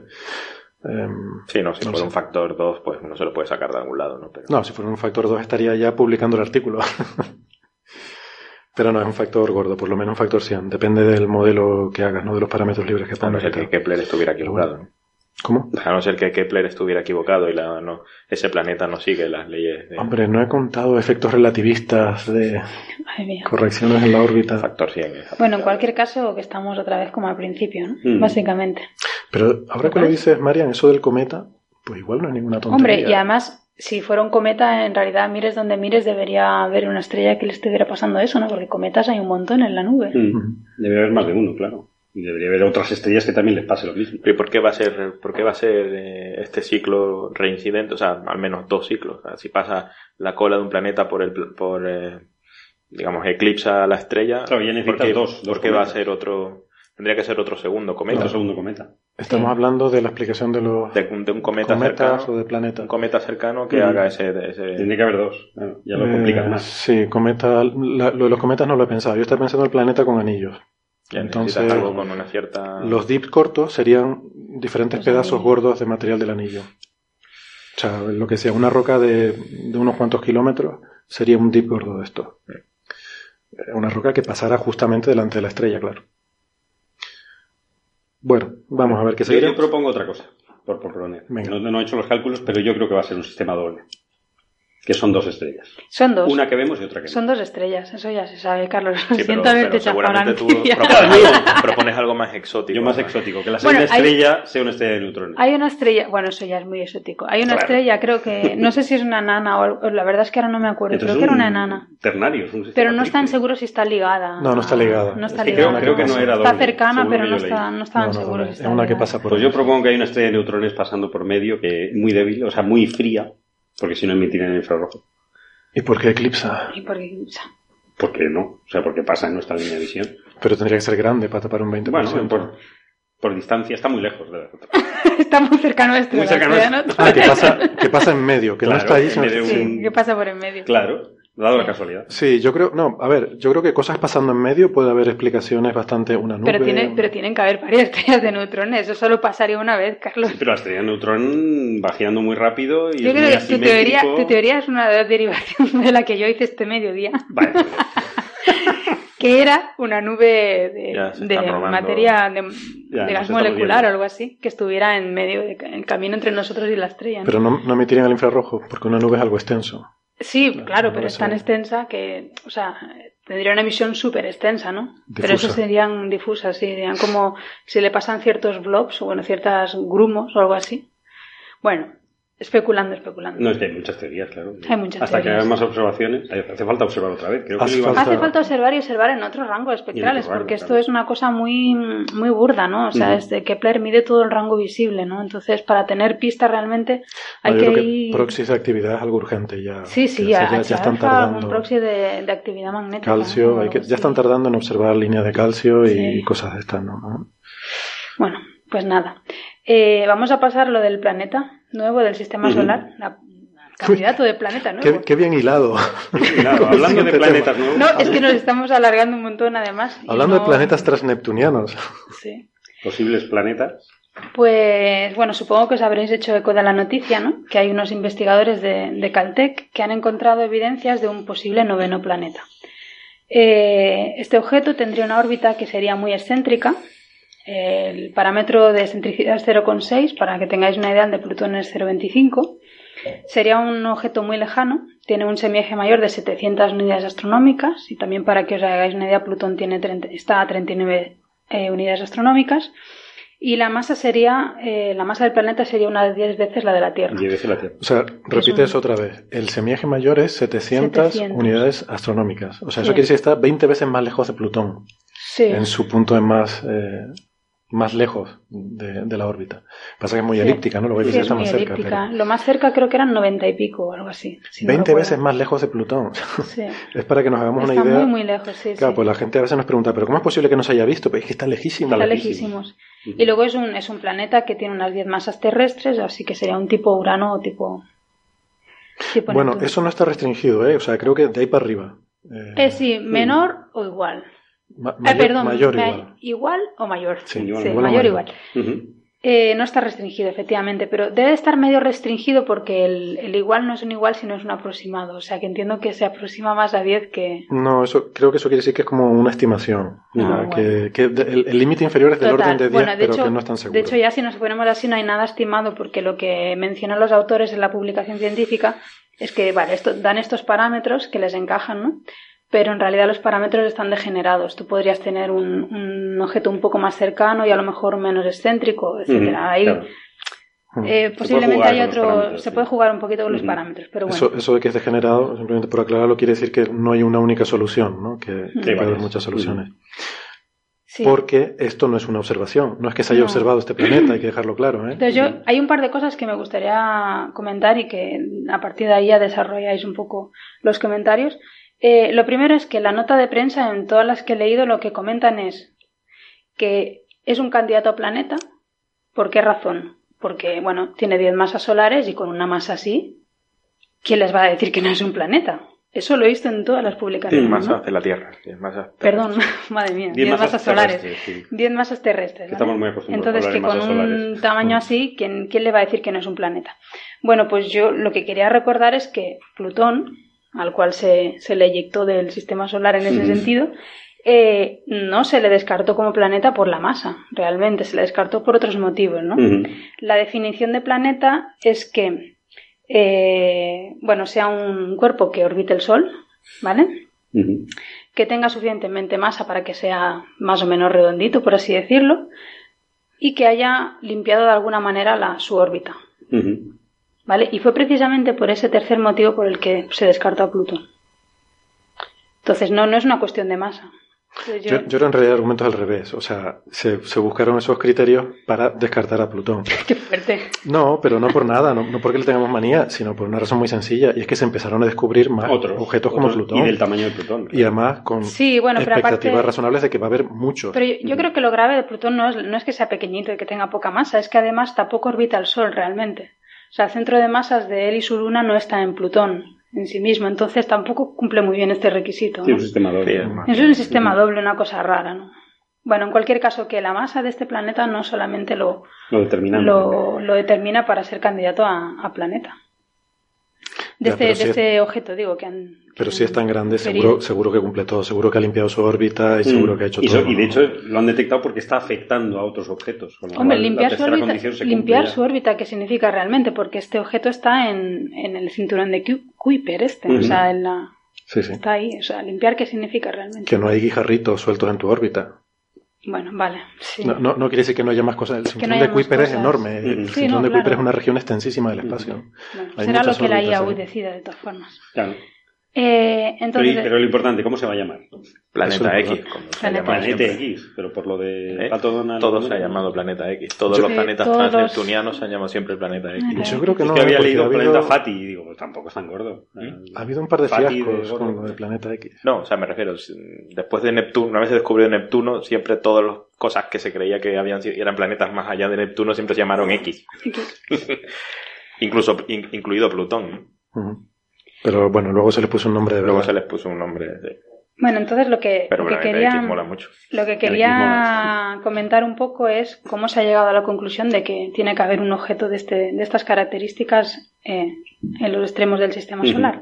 Em, Sí, no, si No fuera sé. un factor 2, pues no se lo puede sacar de algún lado, ¿no? Pero... no, si fuera un factor 2 estaría ya publicando el artículo. Pero no, es un factor gordo, por lo menos un factor 100. Depende del modelo que hagas, no de los parámetros libres que A no pongas. ser que. Kepler estuviera equivocado. ¿no? ¿Cómo? A no ser que Kepler estuviera equivocado y la, no, ese planeta no sigue las leyes de Hombre, no he contado efectos relativistas de correcciones en la órbita. factor 100. es- Bueno, en cualquier caso, que estamos otra vez como al principio, ¿no? Mm. Básicamente. Pero ahora que lo dices, Marian, eso del cometa, pues igual no es ninguna tontería. Hombre, y además, si fuera un cometa, en realidad, mires donde mires, debería haber una estrella que le estuviera pasando eso, ¿no? Porque cometas hay un montón en la nube. Mm. Debe haber más de uno, claro. Y debería haber otras estrellas que también les pase lo mismo. ¿Y por qué va a ser, por qué va a ser eh, este ciclo reincidente? O sea, al menos dos ciclos. O sea, si pasa la cola de un planeta por el, por, eh, digamos, eclipsa la estrella. Claro, ya necesitas ¿por qué, dos- dos por qué va a ser otro? Tendría que ser otro segundo cometa. Otro segundo cometa. Estamos Sí. hablando de la explicación de los De, un- de un cometa cometas cercano. o de planetas. Un cometa cercano que Mm. haga ese, ese- Tiene que haber dos. Ya lo Eh, complican más. Sí, cometa, la- lo de los cometas no lo he pensado. Yo estaba pensando en el planeta con anillos. Entonces, necesitas algo con una cierta. los dips cortos serían diferentes pedazos gordos de material del anillo. O sea, lo que sea, una roca de, de unos cuantos kilómetros sería un dip gordo de esto. Eh, Una roca que pasara justamente delante de la estrella, claro. Bueno, vamos a ver qué seguirá. yo propongo otra cosa, por, no he hecho los cálculos, pero yo creo que va a ser un sistema doble. Que son dos estrellas. Son dos. Una que vemos y otra que no. Son dos estrellas, eso ya se sabe, Carlos. Lo Sí, pero, siento haberte pero seguramente tú propones algo, propones algo más exótico. Yo más ¿no? exótico, que la Bueno, segunda hay- estrella sea una estrella de neutrones. Hay una estrella, bueno, eso ya es muy exótico. Hay una Claro. estrella, creo que, no sé si es una enana o algo- la verdad es que ahora no me acuerdo, Entonces creo que era un una enana. Ternario, es un sistema Pero no están seguros si está ligada. No, no está ligada. No está Es que ligada. creo- creo que no era Está doble, cercana, pero no, está, no estaban No, no, seguros no, si es está una que pasa por Pues yo propongo que hay una estrella de neutrones pasando por medio, que muy débil, o sea, muy fría, porque si no emitiría en infrarrojo. ¿Y por qué eclipsa? Y porque, ¿Por qué no? O sea, porque pasa en nuestra línea de visión. Pero tendría que ser grande para tapar un 20%. Bueno, por, por distancia está muy lejos de la otra. está muy cercano a esto. Muy la cercano a estrella, esto. ¿no? Ah, que pasa, que pasa en medio, que no está ahí, sino medio sí. ¿qué pasa por en medio? Claro, dado la casualidad. Sí, yo creo, no, a ver, yo creo que cosas pasando en medio puede haber explicaciones bastante una nube. Pero, tiene, pero tienen que haber varias estrellas de neutrones. Eso solo pasaría una vez, Carlos. Sí, pero la estrella de neutrón va girando muy rápido y Yo es creo muy que tu teoría, tu teoría es una derivación de la que yo hice este mediodía, Vale, que era una nube de, materia, de, Ya, de nos gas molecular viendo. o algo así, que estuviera en medio, de, en el camino entre nosotros y la estrella. ¿no? Pero no, no emitirían el infrarrojo, porque una nube es algo extenso. Sí, Claro, pero es tan extensa que, o sea, tendría una emisión súper extensa, ¿no? Pero eso serían difusas, sí, serían como si le pasan ciertos blobs o bueno, ciertas grumos o algo así. Bueno, especulando, especulando. no es que hay muchas teorías, claro. Hay muchas Hasta que haya más observaciones, hace falta observar otra vez. Creo que Hace falta- Hace falta observar y observar en otros rangos espectrales, porque esto claro. es una cosa muy, muy burda, ¿no? O sea, Ujú. desde Kepler mide todo el rango visible, ¿no? Entonces, para tener pistas realmente hay No, que creo que ir... proxies de actividad es algo urgente ya. Sí, sí, ya, ya, ya están tardando. un proxy de, de actividad magnética. Calcio, ¿no? hay que, Algo ya están tardando en observar líneas de calcio y Sí. cosas de estas, ¿no? Bueno, pues nada. Eh, vamos a pasar a lo del planeta nuevo del sistema solar. Candidato de planeta nuevo. Qué, qué bien hilado. Claro, hablando de planetas nuevos, No, es que nos estamos alargando un montón además. Hablando no- de planetas transneptunianos. Sí. posibles planetas, Pues bueno, supongo que os habréis hecho eco de la noticia, ¿no? Que hay unos investigadores de, de Caltech que han encontrado evidencias de un posible noveno planeta. Eh, este objeto tendría una órbita que sería muy excéntrica. El parámetro de excentricidad es 0,6, para que tengáis una idea, el de Plutón es 0,25. Sería un objeto muy lejano, tiene un semieje mayor de 700 unidades astronómicas y también para que os hagáis una idea, Plutón tiene 30 está a 39 eh, unidades astronómicas y la masa sería, eh, la masa del planeta sería unas 10 veces la de la Tierra. y veces la Tierra. O sea, repite un- eso otra vez. El semieje mayor es 700, 700. unidades astronómicas. O sea, Sí. eso quiere decir que está 20 veces más lejos de Plutón Sí, en su punto de más eh, más lejos de, de la órbita. Pasa que es muy elíptica, ¿no? Lo veis Sí, es está muy más cerca. elíptica. Lo más cerca creo que eran 90 y pico o algo así. si no 20 recuerdo. veces más lejos de Plutón. Sí. es para que nos hagamos Está una idea. muy, muy lejos, sí. Claro, pues la gente a veces nos pregunta, ¿pero cómo es posible que no se haya visto? Pues es que está lejísimo. Está lejísimo. lejísimos. Y luego es un, es un planeta que tiene unas 10 masas terrestres, así que sería un tipo Urano o tipo. tipo Bueno, Neptuno. eso no está restringido, ¿eh? O sea, creo que de ahí para arriba. Eh, Eh, sí, menor o igual. Ma- Ah, perdón, mayor igual. igual o mayor. Sí, igual, mayor igual. Eh, no está restringido, efectivamente, pero debe estar medio restringido porque el, el igual no es un igual, sino es un aproximado. O sea, que entiendo que se aproxima más a 10 que. No, eso creo que eso quiere decir que es como una estimación. Ah, bueno. que, el el límite inferior es del Total. orden de 10, Bueno, de pero hecho, que no están seguros. De hecho, ya si nos ponemos así, no hay nada estimado, porque lo que mencionan los autores en la publicación científica es que, vale, esto, dan estos parámetros que les encajan, ¿no? Pero en realidad los parámetros están degenerados. Tú podrías tener un, un objeto un poco más cercano y a lo mejor menos excéntrico, etcétera. Ahí, claro. eh, posiblemente hay otro. Se sí. puede jugar un poquito con los parámetros, pero bueno. Eso, eso de que es degenerado, simplemente por aclararlo, quiere decir que no hay una única solución, ¿no? Que, que Sí, puede haber varias. muchas soluciones. sí. Porque esto no es una observación, no es que se haya No. observado este planeta, hay que dejarlo claro, ¿eh? Entonces yo, hay un par de cosas que me gustaría comentar y que a partir de ahí ya desarrolláis un poco los comentarios. Eh, lo primero es que la nota de prensa, en todas las que he leído, lo que comentan es que es un candidato a planeta. ¿Por qué razón? Porque, bueno, tiene 10 masas solares y con una masa así, ¿quién les va a decir que no es un planeta? Eso lo he visto en todas las publicaciones. Diez ¿no? masas de la Tierra. diez masas Perdón, madre mía, 10 masas, solares. terrestres, sí. 10 masas terrestres. Estamos muy acostumbrados Entonces, a que con un tamaño así, ¿quién, ¿quién le va a decir que no es un planeta? Bueno, pues yo lo que quería recordar es que Plutón, al cual se, se le eyectó del sistema solar en ese sentido, eh, no se le descartó como planeta por la masa, realmente, se le descartó por otros motivos, ¿no? La definición de planeta es que, eh, bueno, sea un cuerpo que orbite el Sol, ¿vale? Que tenga suficientemente masa para que sea más o menos redondito, por así decirlo, y que haya limpiado de alguna manera la, su órbita. ¿Vale? Y fue precisamente por ese tercer motivo por el que se descartó a Plutón. Entonces, no, no es una cuestión de masa. Yo- Yo, yo era en realidad argumentos al revés, o sea, se, se buscaron esos criterios para descartar a Plutón. Qué fuerte. No, pero no por nada, no, no porque le tengamos manía, sino por una razón muy sencilla, y es que se empezaron a descubrir más Otros. objetos como Plutón. Y del tamaño de Plutón. Y además con Sí, bueno, pero expectativas aparte- razonables de que va a haber muchos. Pero yo, yo creo que lo grave de Plutón no es, no es que sea pequeñito y que tenga poca masa, es que además tampoco orbita el Sol realmente. O sea, el centro de masas de él y su luna no está en Plutón en sí mismo, entonces tampoco cumple muy bien este requisito. Sí, ¿no? un sistema doble. Es un sistema doble, una cosa rara, ¿no? Bueno, en cualquier caso, que la masa de este planeta no solamente lo, Lo determinante. lo, lo determina para ser candidato a, a planeta. De, Ya, este, de si es- este objeto, digo, que han. Pero si es tan grande, seguro, seguro que cumple todo, seguro que ha limpiado su órbita y seguro Mm. que ha hecho y, todo. y de hecho lo han detectado porque está afectando a otros objetos. con lo Hombre, cual, la limpiar, su órbita, limpiar su órbita, ¿qué significa realmente? Porque este objeto está en, en el cinturón de Ku- Kuiper, este. O sea, en la, Sí, sí. está ahí. O sea, limpiar, ¿qué significa realmente? Que no hay guijarritos sueltos en tu órbita. Bueno, vale. Sí. No, no, no quiere decir que no haya más cosas. El cinturón de Kuiper es enorme. El Sí, cinturón no, de Kuiper claro. es una región extensísima del espacio. Bueno, Hay será lo que la órbitas IA ahí. decida, de todas formas. Claro. Eh, Pero, entonces, pero lo importante, ¿cómo se va a llamar? Planeta X, como se ha Planeta Planeta. X, pero por lo de ¿Eh? Pato Donald. Todo se ha llamado Planeta X. Todos Yo- los planetas todos los- transneptunianos se han llamado siempre Planeta X. Yo creo que Es no. que había leído ha habido, Planeta Fati y digo, pues tampoco es tan gordo. ha habido un par de Fati de fiascos con lo del planeta X. No, o sea, me refiero, después de Neptuno, una vez se descubrió Neptuno, siempre todas las cosas que se creía que habían sido- eran planetas más allá de Neptuno siempre se llamaron X. Incluso in- incluido Plutón. ¿no? Ujú. Pero bueno, luego se les puso un nombre de Luego se les puso un nombre de... bueno, entonces lo que, Pero lo que quería, X mola mucho. lo que quería mola, comentar un poco es cómo se ha llegado a la conclusión de que tiene que haber un objeto de, este, de estas características eh, en los extremos del sistema solar.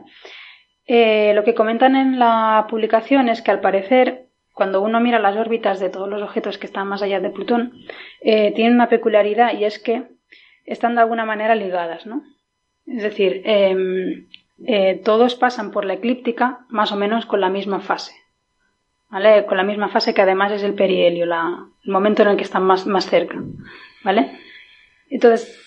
Eh, lo que comentan en la publicación es que al parecer, cuando uno mira las órbitas de todos los objetos que están más allá de Plutón, eh, tienen una peculiaridad y es que están de alguna manera ligadas, ¿no? Es decir, em, eh, todos pasan por la eclíptica más o menos con la misma fase. ¿Vale? Con la misma fase que además es el perihelio, la- el momento en el que están más, más cerca. ¿Vale? Entonces,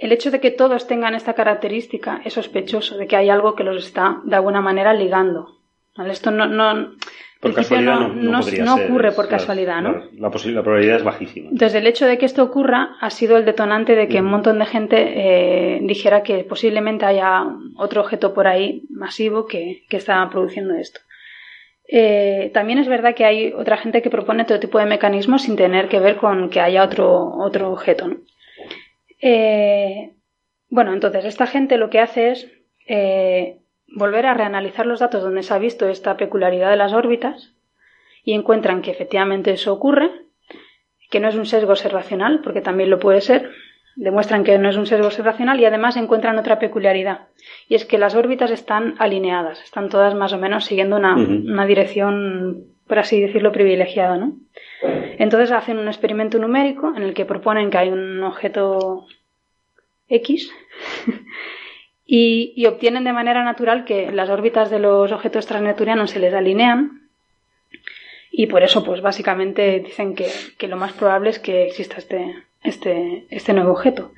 el hecho de que todos tengan esta característica es sospechoso de que hay algo que los está de alguna manera ligando. Esto no, no, por casualidad no, no, no ocurre por casualidad, ¿no? La, la, probabilidad es bajísima. Entonces, el hecho de que esto ocurra ha sido el detonante de que un montón de gente eh, dijera que posiblemente haya otro objeto por ahí masivo que, que está produciendo esto. Eh, también es verdad que hay otra gente que propone todo tipo de mecanismos sin tener que ver con que haya otro, otro objeto. ¿no? Eh, bueno, entonces esta gente lo que hace es volver a reanalizar los datos donde se ha visto esta peculiaridad de las órbitas y encuentran que efectivamente eso ocurre, que no es un sesgo observacional, porque también lo puede ser, demuestran que no es un sesgo observacional y además encuentran otra peculiaridad, y es que las órbitas están alineadas, están todas más o menos siguiendo una, una dirección, por así decirlo, privilegiada. ¿no? Entonces hacen un experimento numérico en el que proponen que hay un objeto X y, obtienen de manera natural que las órbitas de los objetos transneptunianos se les alinean y por eso pues básicamente dicen que, lo más probable es que exista este, este, este nuevo objeto.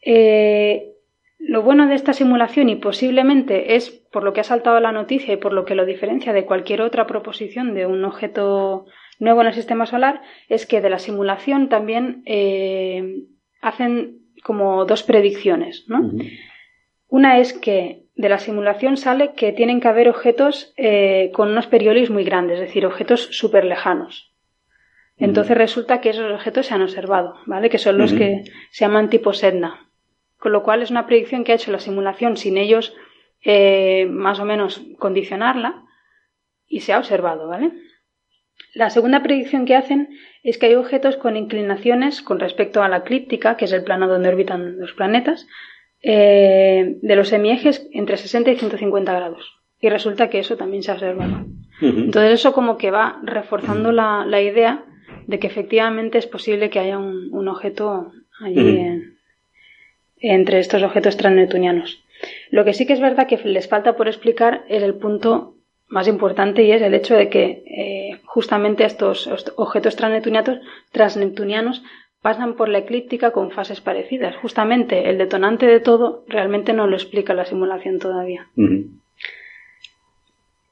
Eh, lo bueno de esta simulación y posiblemente es por lo que ha saltado la noticia y por lo que lo diferencia de cualquier otra proposición de un objeto nuevo en el sistema solar es que de la simulación también eh, hacen como dos predicciones, ¿no? Una es que de la simulación sale que tienen que haber objetos eh, con unos periolis muy grandes, es decir, objetos súper lejanos. Entonces resulta que esos objetos se han observado, ¿vale? Que son los que se llaman tipo Sedna. Con lo cual es una predicción que ha hecho la simulación sin ellos eh, más o menos condicionarla y se ha observado, ¿vale? La segunda predicción que hacen es que hay objetos con inclinaciones con respecto a la eclíptica, que es el plano donde orbitan los planetas, eh, de los semiejes entre 60 y 150 grados. Y resulta que eso también se ha observado. Entonces eso como que va reforzando la, idea de que efectivamente es posible que haya un, objeto allí entre estos objetos transneptunianos. Lo que sí que es verdad que les falta por explicar es el punto más importante y es el hecho de que eh, justamente estos objetos transneptunianos pasan por la eclíptica con fases parecidas. Justamente el detonante de todo realmente no lo explica la simulación todavía.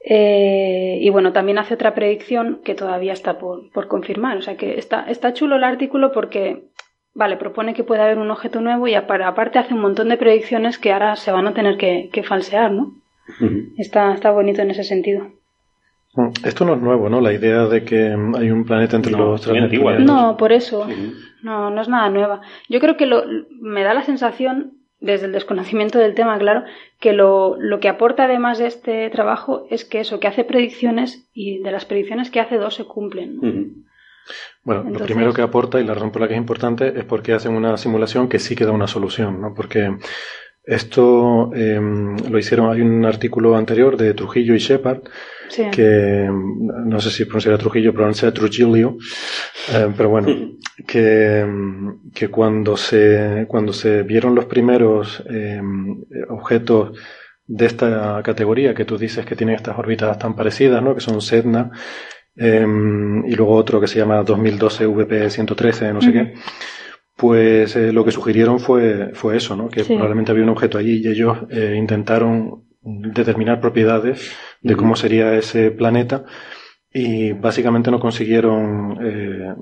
Eh, y bueno, también hace otra predicción que todavía está por, confirmar. O sea que está, está chulo el artículo porque, vale, propone que puede haber un objeto nuevo y aparte hace un montón de predicciones que ahora se van a tener que, falsear, ¿no? está, está bonito en ese sentido. Esto no es nuevo, ¿no? La idea de que hay un planeta entre los tres. No, por eso. No, no es nada nueva. Yo creo que lo, me da la sensación, desde el desconocimiento del tema, claro, que lo, lo que aporta además de este trabajo es que eso, que hace predicciones y de las predicciones que hace dos se cumplen. Bueno, lo primero que aporta y la razón por la que es importante es porque hacen una simulación que sí que da una solución, ¿no? Porque esto em, lo hicieron, hay un artículo anterior de Trujillo y Shepard, que no sé si pronunciará Trujillo, pronuncia Trujillo, eh, pero bueno, que, que, cuando, se, cuando se vieron los primeros em, objetos de esta categoría que tú dices que tienen estas órbitas tan parecidas, ¿no? que son Sedna, em, y luego otro que se llama 2012 VP 113, no sé qué pues eh, lo que sugirieron fue, fue eso, ¿no? que probablemente había un objeto allí y ellos eh, intentaron determinar propiedades de cómo sería ese planeta y básicamente no consiguieron eh,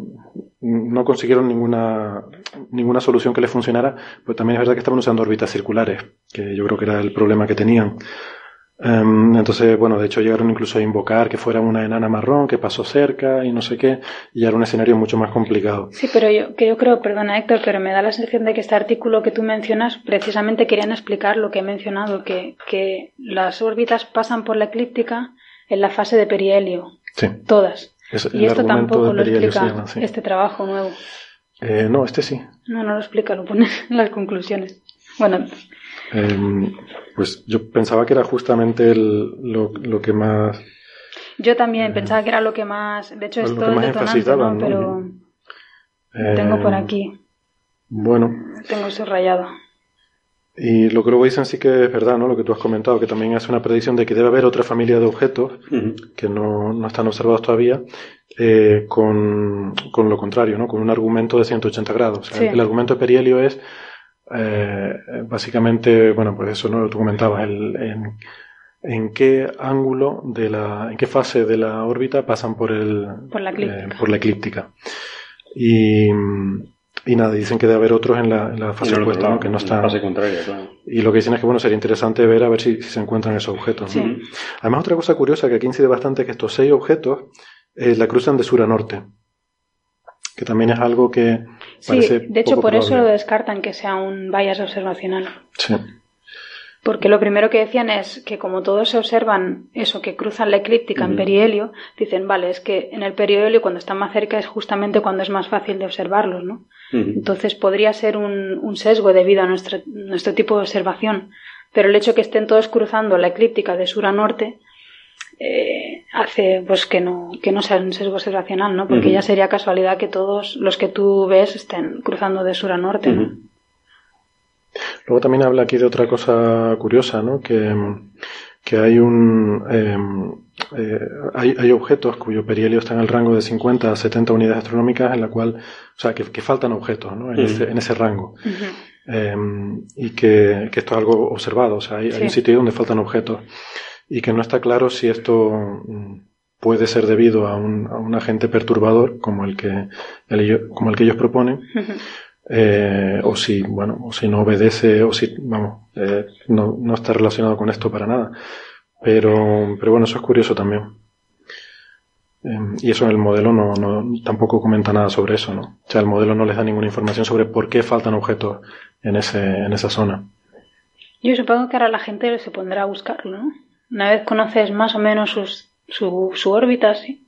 no consiguieron ninguna ninguna solución que les funcionara pues también es verdad que estaban usando órbitas circulares que yo creo que era el problema que tenían Em, entonces, bueno, de hecho llegaron incluso a invocar que fuera una enana marrón que pasó cerca y no sé qué, y era un escenario mucho más complicado. Sí, pero yo, que yo creo, perdona Héctor, pero me da la sensación de que este artículo que tú mencionas precisamente querían explicar lo que he mencionado, que, que las órbitas pasan por la eclíptica en la fase de perihelio. Sí. Todas. y esto tampoco lo explica este trabajo nuevo. Eh, no, este sí. No, no lo explica, lo pone en las conclusiones. Bueno, Em, pues yo pensaba que era justamente lo, que más... Yo también pensaba que era lo que más... De hecho, es todo el detonante, ¿no? Pero tengo por em, aquí. Bueno. Tengo eso rayado. Y lo que luego dicen sí que es verdad, ¿no? Lo que tú has comentado, que también hace una predicción de que debe haber otra familia de objetos que no, no, están observados todavía, eh, con, con, lo contrario, ¿no? Con un argumento de 180 grados. El argumento de Perihelio es eh, básicamente, bueno, pues eso no tú comentabas, el, en qué ángulo de la, en qué fase de la órbita pasan por el, Por la eclíptica. eh, por la eclíptica. Y, y nada, dicen que debe haber otros en la, en la fase opuesta, lado, ¿no? que no están. fase contraria, claro. Y lo que dicen es que bueno, sería interesante ver a ver si, si se encuentran esos objetos. Además, otra cosa curiosa que aquí incide bastante es que estos seis objetos eh, la cruzan de sur a norte. Que también es algo que Sí, de hecho poco por eso probable. descartan que sea un bias observacional. Sí. Porque lo primero que decían es que como todos se observan eso, que cruzan la eclíptica en perihelio, dicen, vale, es que en el perihelio cuando están más cerca es justamente cuando es más fácil de observarlos, ¿no? Entonces podría ser un, un sesgo debido a nuestro, nuestro tipo de observación. Pero el hecho que estén todos cruzando la eclíptica de sur a norte eh, hace pues que no, que no sea un sesgo observacional, ¿no? Porque ya sería casualidad que todos los que tú ves estén cruzando de sur a norte, ¿no? Luego también habla aquí de otra cosa curiosa, ¿no? Que, que hay un eh, eh, hay, hay objetos cuyo perihelio está en el rango de 50 a 70 unidades astronómicas en la cual, o sea, que, que faltan objetos, ¿no? En, ese, en ese rango. Eh, y que, que esto es algo observado, o sea, hay, hay un sitio donde faltan objetos y que no está claro si esto mm, puede ser debido a un, a un agente perturbador como el que, el- como el que ellos proponen eh, o si, bueno, o si no obedece, o si, vamos, eh, no, no está relacionado con esto para nada. Pero, pero bueno, eso es curioso también. Eh, y eso en el modelo no, no, tampoco comenta nada sobre eso, ¿no? O sea, el modelo no les da ninguna información sobre por qué faltan objetos en ese, en esa zona. Yo supongo que ahora la gente se pondrá a buscarlo, ¿no? Una vez conoces más o menos sus- su, su órbita, sí,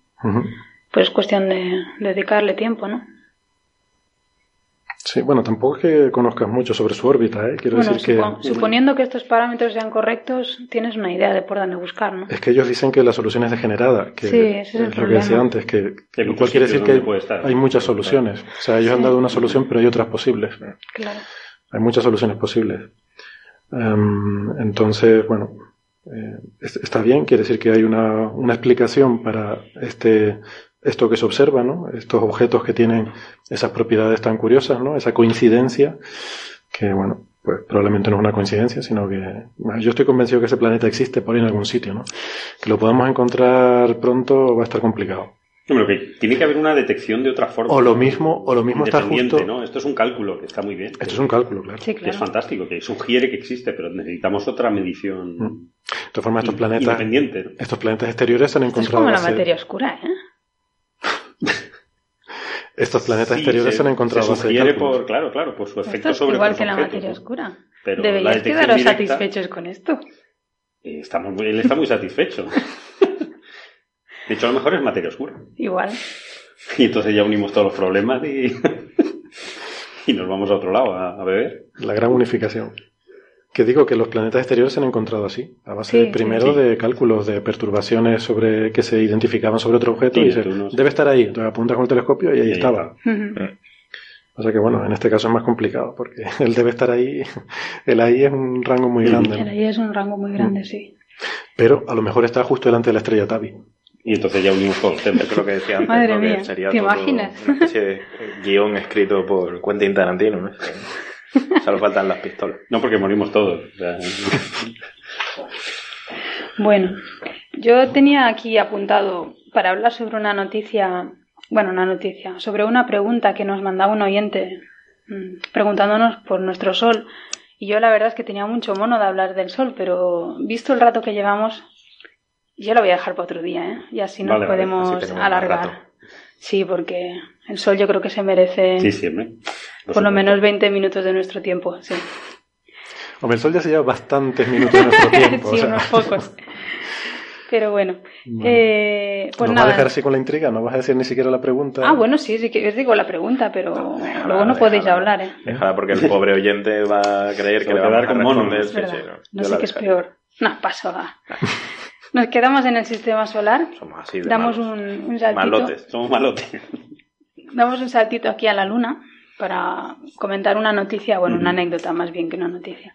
pues es cuestión de dedicarle tiempo, ¿no? Sí, bueno, tampoco es que conozcas mucho sobre su órbita, ¿eh? Quiero Bueno, decir supon- que suponiendo que estos parámetros sean correctos, tienes una idea de por dónde buscar, ¿no? es que ellos dicen que la solución es degenerada, que Sí, ese es el lo que decía antes, que, lo cual quiere decir que hay, puede estar. hay muchas soluciones. O sea, ellos han dado una solución, pero hay otras posibles. Claro. Hay muchas soluciones posibles. Em, entonces, bueno, eh, es- está bien, quiere decir que hay una, una explicación para este, esto que se observa, ¿no? Estos objetos que tienen esas propiedades tan curiosas, ¿no? Esa coincidencia, que bueno, pues probablemente no es una coincidencia, sino que yo estoy convencido que ese planeta existe por ahí en algún sitio, ¿no? Que lo podamos encontrar pronto va a estar complicado. Hombre, que tiene que haber una detección de otra forma. O lo mismo, o lo mismo está Independiente, justo. ¿no? Esto es un cálculo que está muy bien. Esto es un cálculo, claro. Sí, Que claro. es fantástico, que sugiere que existe, pero necesitamos otra medición Mm. De todas formas, estos planetas, independiente. ¿no? estos planetas exteriores se han Esto es encontrado como la hace- materia oscura, ¿eh? Estos planetas Sí, exteriores se, han encontrado se sugiere por, claro, claro, por su Esto efecto es sobre igual que la objetos, materia ¿no? oscura. Pero la Deberíais quedaros directa- satisfechos con esto. Eh, estamos él está muy satisfecho. De hecho, a lo mejor es materia oscura. Igual. Y entonces ya unimos todos los problemas y, y nos vamos a otro lado a, a beber. La gran unificación. Que digo que los planetas exteriores se han encontrado así, a base Sí, de, primero sí. de cálculos de perturbaciones sobre que se identificaban sobre otro objeto Sí, y se, tú no- debe estar ahí. Entonces apuntas con el telescopio y ahí estaba. Ujú. O sea que bueno, en este caso es más complicado porque él debe estar ahí. El ahí es un rango muy grande. El ahí es un rango muy grande, sí. Pero a lo mejor está justo delante de la estrella Tabi. Y entonces ya unimos todos los temas. Eso es lo que decía antes, Madre ¿no? que mía, sería ¿te todo imaginas? una especie de guion escrito por Quentin Tarantino, ¿no? Solo faltan las pistolas. No, porque morimos todos. Bueno, yo tenía aquí apuntado para hablar sobre una noticia, bueno, una noticia, sobre una pregunta que nos mandaba un oyente mm, preguntándonos por nuestro sol. Y yo la verdad es que tenía mucho mono de hablar del sol, pero visto el rato que llevamos, yo lo voy a dejar para otro día, ¿eh? Y así nos Vale, vale, podemos así alargar. Sí, porque el sol yo creo que se merece sí, siempre. por lo menos 20 minutos de nuestro tiempo, sí. Hombre, el Sol ya se lleva bastantes minutos de nuestro tiempo. o sí, sea, unos pocos. Pero bueno, Bueno. eh, pues ¿Nos nada. va a dejar así con la intriga? ¿No vas a decir ni siquiera la pregunta? Ah, bueno, sí, sí que os digo la pregunta, pero luego no podéis hablar, ¿eh? Déjala porque el pobre oyente va a creer que va le a vamos quedar a con mono, sí, sí, no yo sé qué es peor. No, paso, va. Nos quedamos en el sistema solar, Somos así de damos malos. un, un saltito. Malotes. Somos malotes. Damos un saltito aquí a la Luna para comentar una noticia, bueno, una anécdota más bien que una noticia.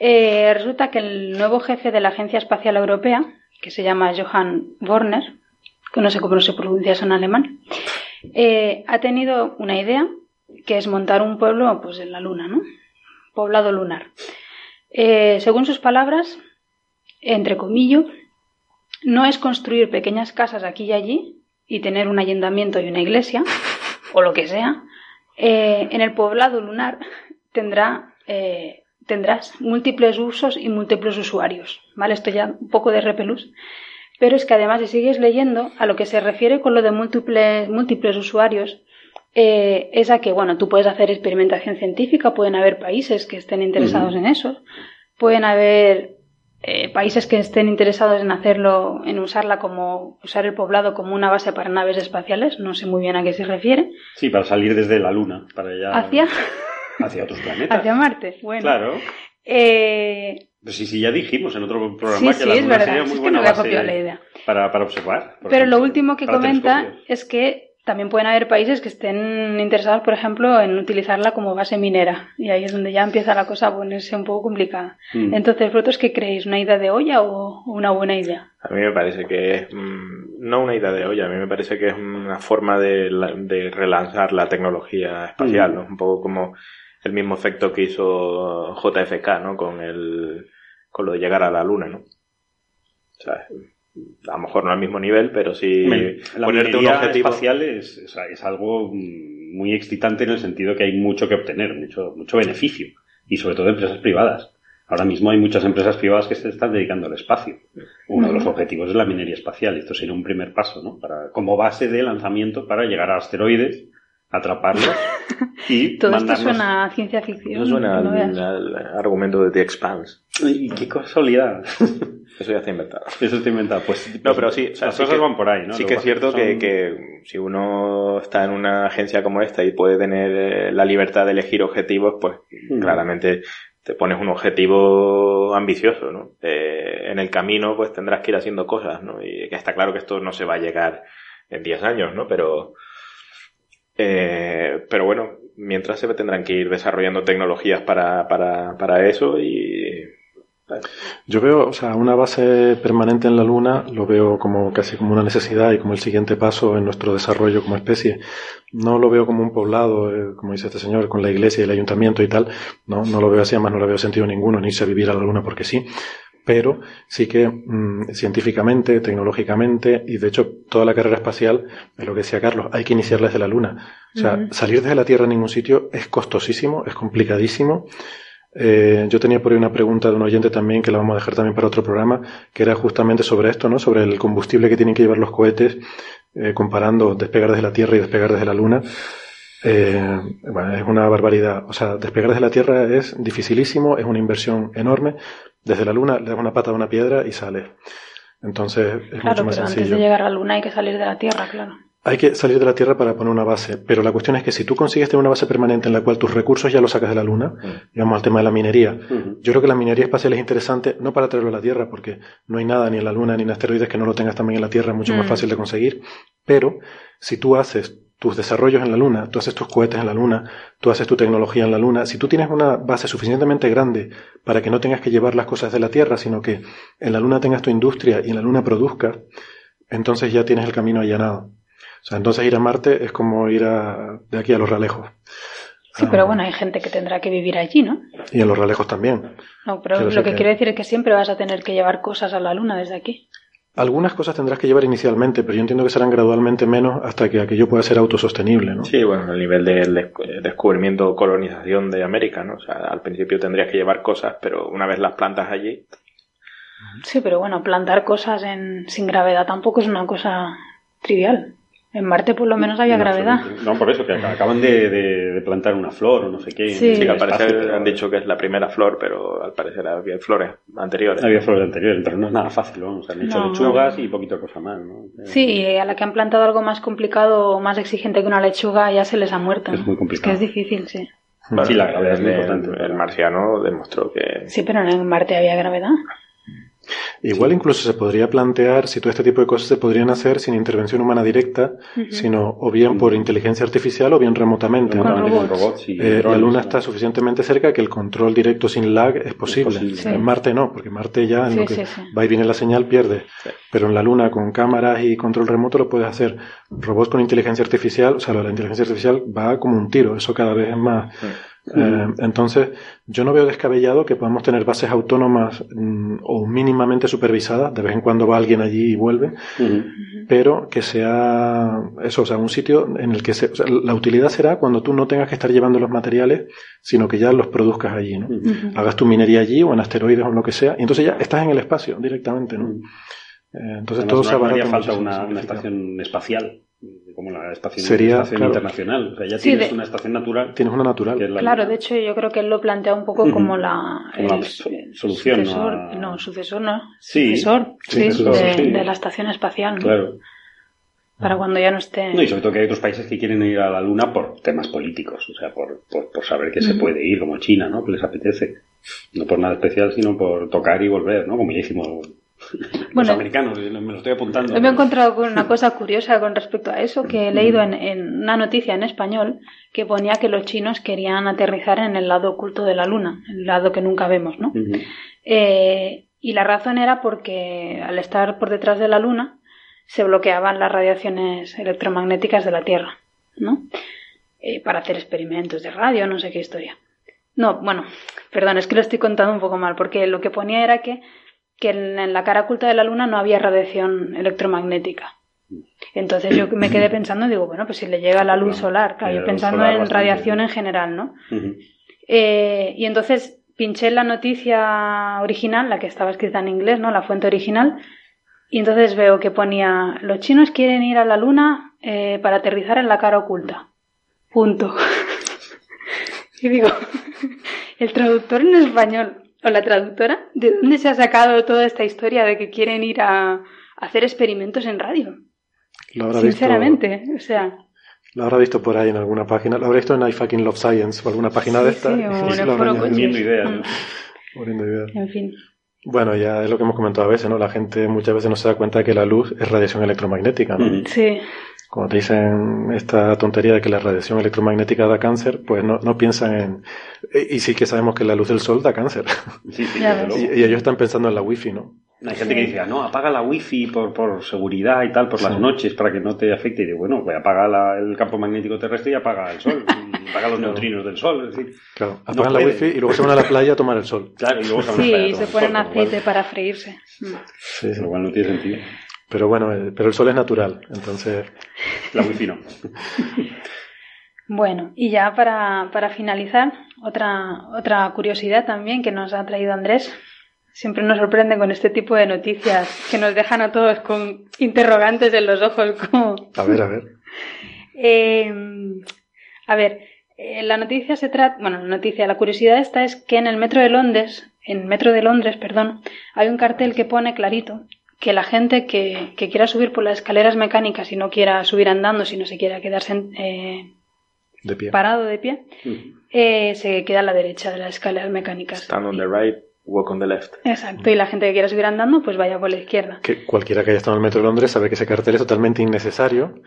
Eh, resulta que el nuevo jefe de la Agencia Espacial Europea, que se llama Johann Werner, que no sé cómo se pronuncia eso en alemán, eh, ha tenido una idea que es montar un pueblo pues en la Luna, ¿no? Poblado lunar. Eh, según sus palabras, entre comillas, no es construir pequeñas casas aquí y allí y tener un ayuntamiento y una iglesia, o lo que sea. Eh, en el poblado lunar tendrá, eh, tendrás múltiples usos y múltiples usuarios. ¿Vale? Esto ya un poco de repelús. Pero es que además, si sigues leyendo, a lo que se refiere con lo de múltiples, múltiples usuarios, eh, es a que, bueno, tú puedes hacer experimentación científica, pueden haber países que estén interesados en eso, pueden haber eh, países que estén interesados en hacerlo, en usarla como, usar el poblado como una base para naves espaciales, no sé muy bien a qué se refiere. Sí, para salir desde la Luna, para allá. Hacia, Hacia otros planetas. hacia Marte, bueno. Claro. Eh, Pues sí, sí, ya dijimos en otro programa sí, que sí, la es Luna verdad, sería es muy que buena base la idea. Para, para observar. Pero lo último que comenta es que también pueden haber países que estén interesados, por ejemplo, en utilizarla como base minera. Y ahí es donde ya empieza la cosa a ponerse un poco complicada. Mm. Entonces, ¿vosotros qué creéis? ¿Una idea de olla o una buena idea? A mí me parece que es mm, no una idea de olla, a mí me parece que es una forma de, de relanzar la tecnología espacial, Mm. ¿no? Un poco como el mismo efecto que hizo JFK, ¿no? Con el con lo de llegar a la luna, ¿no? O sea, a lo mejor no al mismo nivel, pero sí La ponerte un minería objetivo. espacial es, es, es algo mm, muy excitante en el sentido que hay mucho que obtener, mucho, mucho beneficio. Y sobre todo de empresas privadas. Ahora mismo hay muchas empresas privadas que se están dedicando al espacio. Uno de los objetivos es la minería espacial. Esto sería un primer paso, ¿no? Para, como base de lanzamiento para llegar a asteroides, atraparlos y Todo esto suena a ciencia ficción. Eso suena no al, al argumento de The Expanse. ¡Ay, qué casualidad! Eso ya está inventado. Eso está inventado. Pues, No, pero sí, o sea, las sí cosas que- van por ahí, ¿no? Sí que es cierto son- que, que si uno está en una agencia como esta y puede tener eh, la libertad de elegir objetivos, pues Mm. claramente te pones un objetivo ambicioso, ¿no? Eh, en el camino pues tendrás que ir haciendo cosas, ¿no? Y que está claro que esto no se va a llegar en 10 años, ¿no? Pero, eh, pero bueno, mientras se tendrán que ir desarrollando tecnologías para, para, para eso y... Yo veo, o sea, una base permanente en la Luna lo veo como casi como una necesidad y como el siguiente paso en nuestro desarrollo como especie. No lo veo como un poblado, eh, como dice este señor, con la iglesia y el ayuntamiento y tal. No, no lo veo así, además no lo veo sentido ninguno, ni irse a vivir a la Luna porque sí. Pero sí que mm, científicamente, tecnológicamente y de hecho toda la carrera espacial, es lo que decía Carlos, hay que iniciarla desde la Luna. O sea, salir desde la Tierra a ningún sitio es costosísimo, es complicadísimo. Eh, yo tenía por ahí una pregunta de un oyente también, que la vamos a dejar también para otro programa, que era justamente sobre esto, ¿no? Sobre el combustible que tienen que llevar los cohetes, eh, comparando despegar desde la Tierra y despegar desde la Luna. Eh, bueno, es una barbaridad. O sea, despegar desde la Tierra es dificilísimo, es una inversión enorme. Desde la Luna le das una pata a una piedra y sale. Entonces es Claro, mucho más pero antes sencillo. de llegar a la Luna hay que salir de la Tierra, claro. Hay que salir de la Tierra para poner una base, pero la cuestión es que si tú consigues tener una base permanente en la cual tus recursos ya los sacas de la Luna, digamos al tema de la minería, Ujú. yo creo que la minería espacial es interesante no para traerlo a la Tierra, porque no hay nada ni en la Luna ni en asteroides que no lo tengas también en la Tierra, es mucho más Mm. fácil de conseguir, pero si tú haces tus desarrollos en la Luna, tú haces tus cohetes en la Luna, tú haces tu tecnología en la Luna, si tú tienes una base suficientemente grande para que no tengas que llevar las cosas de la Tierra, sino que en la Luna tengas tu industria y en la Luna produzcas, entonces ya tienes el camino allanado. O sea, entonces ir a Marte es como ir a, de aquí a los Ralejos. Sí, Ah, pero bueno, hay gente que tendrá que vivir allí, ¿no? Y en los Ralejos también. No, pero lo que- quiero decir es que siempre vas a tener que llevar cosas a la Luna desde aquí. Algunas cosas tendrás que llevar inicialmente, pero yo entiendo que serán gradualmente menos hasta que aquello pueda ser autosostenible, ¿no? Sí, bueno, el nivel del des- descubrimiento o colonización de América, ¿no? O sea, al principio tendrías que llevar cosas, pero una vez las plantas allí, Sí, pero bueno, plantar cosas en, sin gravedad tampoco es una cosa trivial. En Marte por lo menos había No, gravedad. No, por eso, que ac- acaban de, de- de plantar una flor o no sé qué. Sí. el sí que al parecer pero han dicho que es la primera flor, pero al parecer había flores anteriores. Había flores anteriores, pero no es nada fácil, vamos. Han hecho No. lechugas y poquito cosa más, ¿no? Sí, y a la que han plantado algo más complicado o más exigente que una lechuga ya se les ha muerto. Es muy complicado. Es que es difícil, sí. Bueno, sí, la gravedad es muy el- importante. El marciano demostró que Sí, pero en Marte había gravedad. Igual incluso se podría plantear si todo este tipo de cosas se podrían hacer sin intervención humana directa, sino o bien por inteligencia artificial o bien remotamente. Robots. Eh, la Luna está suficientemente cerca que el control directo sin lag es posible. posible. Sí. En Marte no, porque Marte ya en Sí, lo que sí, sí. va y viene la señal pierde. Pero en la Luna con cámaras y control remoto lo puedes hacer. Robots con inteligencia artificial, o sea, la inteligencia artificial va como un tiro. Eso cada vez es más, Eh, entonces, yo no veo descabellado que podamos tener bases autónomas mm, o mínimamente supervisadas, de vez en cuando va alguien allí y vuelve, pero que sea eso, o sea, un sitio en el que se, o sea, la utilidad será cuando tú no tengas que estar llevando los materiales, sino que ya los produzcas allí, ¿no? Hagas tu minería allí o en asteroides o en lo que sea, y entonces ya estás en el espacio directamente, ¿no? Eh, entonces Además, todo no, se no abarata haría falta una, estación espacial, como la estación, Sería, estación claro. internacional. O sea, ya Sí, tienes de- una estación natural. Tienes una natural. que es la- Claro, de hecho yo creo que él lo plantea un poco como la, Como la el so- el solución, ¿no? sucesor, a- no, sucesor no, Sí. sucesor, Sí, sí, sucesor, de, sí. de la estación espacial, ¿no? Claro. para cuando ya no esté. No, y sobre todo que hay otros países que quieren ir a la Luna por temas políticos, o sea, por, por, por saber que se puede ir, como China, ¿no? Que les apetece. No por nada especial, sino por tocar y volver, ¿no? Como ya hicimos los Bueno, americanos, me lo estoy apuntando. Yo me he encontrado con una cosa curiosa con respecto a eso, que he leído en, en una noticia en español que ponía que los chinos querían aterrizar en el lado oculto de la Luna, el lado que nunca vemos, ¿no? Eh, y la razón era porque al estar por detrás de la Luna se bloqueaban las radiaciones electromagnéticas de la Tierra, ¿no? Eh, para hacer experimentos de radio, no sé qué historia. No, bueno, perdón, es que lo estoy contando un poco mal, porque lo que ponía era que, que en, en la cara oculta de la Luna no había radiación electromagnética. Entonces yo me quedé pensando, digo, bueno, pues si le llega la luz solar, claro, yo pensando en radiación en general, ¿no? Eh, y entonces pinché la noticia original, la que estaba escrita en inglés, ¿no? La fuente original. Y entonces veo que ponía, los chinos quieren ir a la luna eh, para aterrizar en la cara oculta. Punto. y digo, el traductor en español o la traductora, ¿de dónde se ha sacado toda esta historia de que quieren ir a, a hacer experimentos en radio? Lo habrá Sinceramente, o sea, lo habrá visto por ahí en alguna página. Lo habrá visto en I fucking love science o alguna página de esta. sí, o. Vendiendo ideas. Poniendo ideas. en fin. Bueno, ya es lo que hemos comentado a veces, ¿no? La gente muchas veces no se da cuenta de que la luz es radiación electromagnética, ¿no? Sí, Cuando te dicen esta tontería de que la radiación electromagnética da cáncer, pues no, no piensan en... Y sí que sabemos que la luz del sol da cáncer. Sí, sí. Y, y ellos están pensando en la wifi, ¿no? Hay gente que dice, "Ah, no, apaga la wifi por, por seguridad y tal, por las Sí. noches, para que no te afecte. Y digo, bueno, pues apaga la- el campo magnético terrestre y apaga el sol, y apaga los neutrinos del sol. Es decir, Claro, No apagan la puede. wifi y luego se van a la playa a tomar el sol. claro, y luego se van a sí, playa a y se ponen cual- aceite para freírse. Sí, sí. Lo cual no tiene sentido. Pero bueno, eh, pero el sol es natural, entonces... La wifi no. Bueno, y ya para, para finalizar, otra, otra curiosidad también que nos ha traído Andrés. Siempre nos sorprende con este tipo de noticias que nos dejan a todos con interrogantes en los ojos, como A ver, a ver. Eh, a ver, eh, la noticia se trata, bueno, la noticia, la curiosidad esta es que en el metro de Londres, en el metro de Londres, perdón, hay un cartel que pone clarito que la gente que, que quiera subir por las escaleras mecánicas y no quiera subir andando, sino se quiera quedarse en- eh, De pie. parado de pie, eh, se queda a la derecha de las escaleras mecánicas. Stand on the right, walk on the left. Exacto, y la gente que quiera subir andando, pues vaya por la izquierda. Que cualquiera que haya estado en el metro de Londres sabe que ese cartel es totalmente innecesario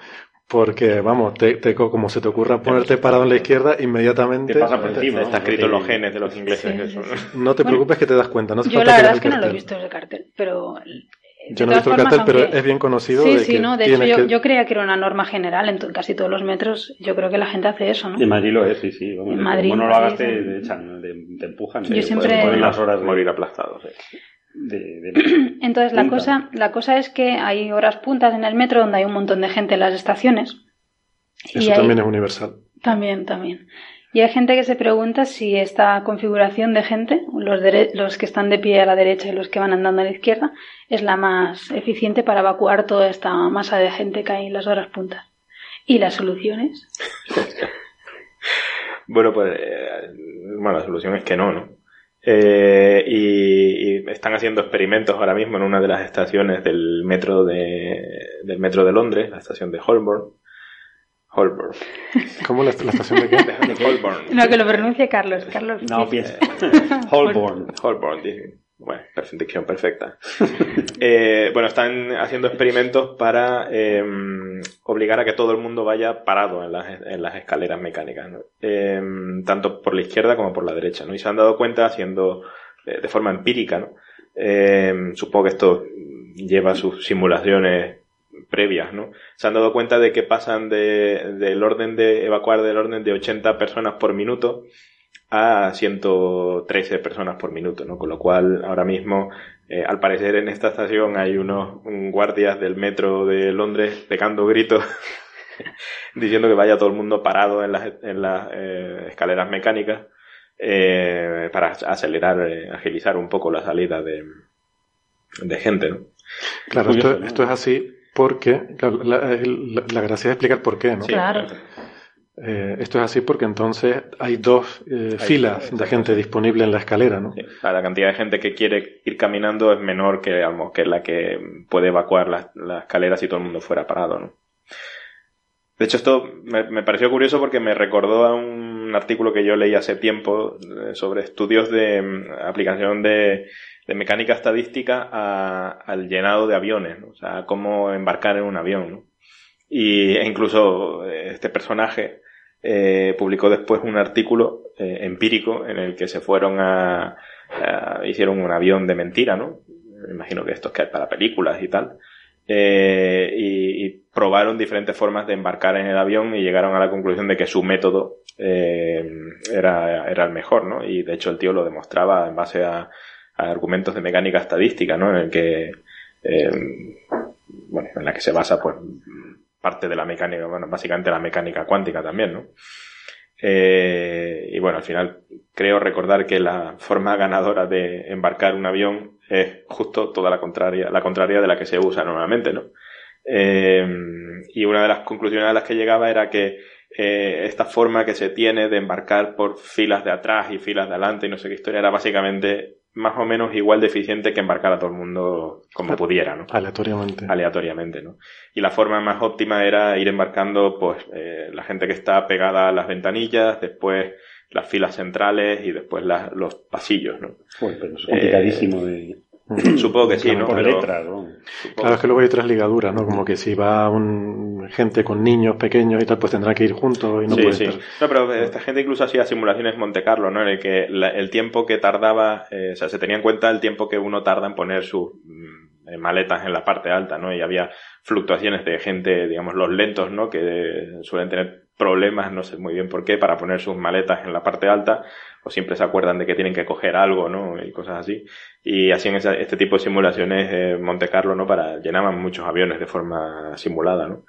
porque, vamos, te, te- como se te ocurra ponerte parado en la izquierda, inmediatamente... Te pasa por encima, ¿no? Está escrito en los te- genes de los ingleses. Sí, eso, sí, ¿no? sí. No te Bueno, preocupes que te das cuenta. No hace Yo falta la verdad es que no lo he visto ese cartel, pero... Yo no he visto el cartel, pero aunque- es bien conocido Sí, de sí, que no, de hecho yo, que- yo creía que era una norma general en casi todos los metros. Yo creo que la gente hace eso, ¿no? En Madrid lo es, sí, sí. Vamos, En Madrid, como no lo hagas, te, sí. te echan, te, te empujan. Yo te siempre- ponen- las horas de, Morir aplastado. sí. de- de- Entonces la punta. cosa, la cosa es que hay horas puntas en el metro donde hay un montón de gente en las estaciones. Eso Y hay- también es universal. También, también. Y hay gente que se pregunta si esta configuración de gente, los, que están de pie a la derecha y los que van andando a la izquierda, es la más eficiente para evacuar toda esta masa de gente que hay en las horas puntas. ¿Y las soluciones? Bueno, pues eh, bueno, la solución es que no, ¿no? Eh, y, y están haciendo experimentos ahora mismo en una de las estaciones del metro de, del metro de Londres, la estación de Holborn. Holborn. ¿Cómo la, la estación de qué? De Holborn. No, que lo pronuncie Carlos. Carlos. No, piensa. Holborn. Holborn, dije. Bueno, perfecta, dicción perfecta. Eh, bueno, están haciendo experimentos para eh, obligar a que todo el mundo vaya parado en las, en las escaleras mecánicas, ¿no? Eh, tanto por la izquierda como por la derecha, ¿no? Y se han dado cuenta haciendo eh, de forma empírica, ¿no? Eh, supongo que esto lleva sus simulaciones previas, ¿no? Se han dado cuenta de que pasan de, del orden de evacuar del orden de 80 personas por minuto a 113 personas por minuto, ¿no? Con lo cual, ahora mismo, eh, al parecer en esta estación hay unos guardias del metro de Londres pegando gritos diciendo que vaya todo el mundo parado en las, en las eh, escaleras mecánicas eh, para acelerar, agilizar un poco la salida de, de gente, ¿no? Claro, esto, esto es así porque la, la, gracia es explicar por qué, ¿no? claro. Eh, esto es así porque entonces hay dos eh, filas de gente disponible en la escalera, ¿no? la cantidad de gente que quiere ir caminando es menor que, que la que puede evacuar la, la escalera si todo el mundo fuera parado, ¿no? De hecho, esto me, me, pareció curioso porque me recordó a un artículo que yo leí hace tiempo eh, sobre estudios de mm, aplicación de, de mecánica estadística a, al llenado de aviones, ¿no? o sea, cómo embarcar en un avión. ¿no? Y e incluso este personaje eh, publicó después un artículo eh, empírico en el que se fueron a, hicieron un avión de mentira, ¿no? Me imagino que esto es que hay para películas y tal. Eh, y, probaron diferentes formas de embarcar en el avión y llegaron a la conclusión de que su método eh, era, era el mejor, ¿no? Y de hecho el tío lo demostraba en base a, a argumentos de mecánica estadística, ¿no? En el que, eh, bueno, en la que se basa, pues, parte de la mecánica, bueno, básicamente la mecánica cuántica también, ¿no? Eh, y bueno, al final creo recordar que la forma ganadora de embarcar un avión es justo toda la contraria, la contraria de la que se usa normalmente, ¿no? Eh, y una de las conclusiones a las que llegaba era que esta forma que se tiene de embarcar por filas de atrás y filas de adelante y no sé qué historia era básicamente más o menos igual de eficiente que embarcar a todo el mundo como pudiera, ¿no? Aleatoriamente. Aleatoriamente, ¿no? Y la forma más óptima era ir embarcando, pues, eh, la gente que está pegada a las ventanillas, después las filas centrales y después los pasillos, ¿no? Pues, pero es complicadísimo de Supongo que sí, ¿no? Por Pero, Claro, es que luego hay otras ligaduras, ¿no? Como que si va un, gente con niños pequeños y tal, pues tendrá que ir juntos y no sí, puede sí. estar- No, pero esta gente incluso hacía simulaciones Monte Carlo, ¿no? En el que la- el tiempo que tardaba, eh, o sea, se tenía en cuenta el tiempo que uno tarda en poner sus mm, eh, maletas en la parte alta, ¿no? Y había fluctuaciones de gente, digamos, los lentos, ¿no? Que suelen tener problemas, no sé muy bien por qué, para poner sus maletas en la parte alta, o siempre se acuerdan de que tienen que coger algo, ¿no? Y cosas así. Y hacían esa- este tipo de simulaciones eh, Monte Carlo, ¿no? Para, llenaban muchos aviones de forma simulada, ¿no?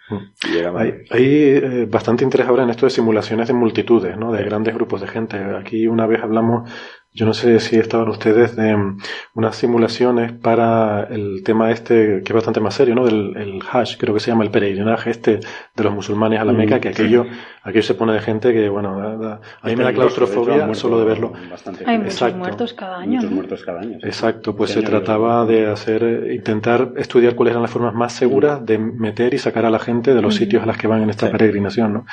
Y llegaban. Hay, hay eh, bastante interés ahora en esto de simulaciones de multitudes, ¿no? De grandes grupos de gente. Aquí una vez hablamos, yo no sé si estaban ustedes, de mm, unas simulaciones para el tema este, que es bastante más serio, ¿no? Del el Hajj, creo que se llama el peregrinaje este de los musulmanes a la Mm, Meca, que sí. aquello, aquello se pone de gente que, bueno, da- da- a mí me da de hecho, claustrofobia muerto solo de verlo. bastante Hay muchos Exacto. muertos cada año, Muchos ¿no? muertos cada año. sí. Exacto, pues se Este trataba de hacer, intentar estudiar cuáles eran las formas más seguras de meter y sacar a la gente de los sitios a las que van en esta Sí. peregrinación, ¿no?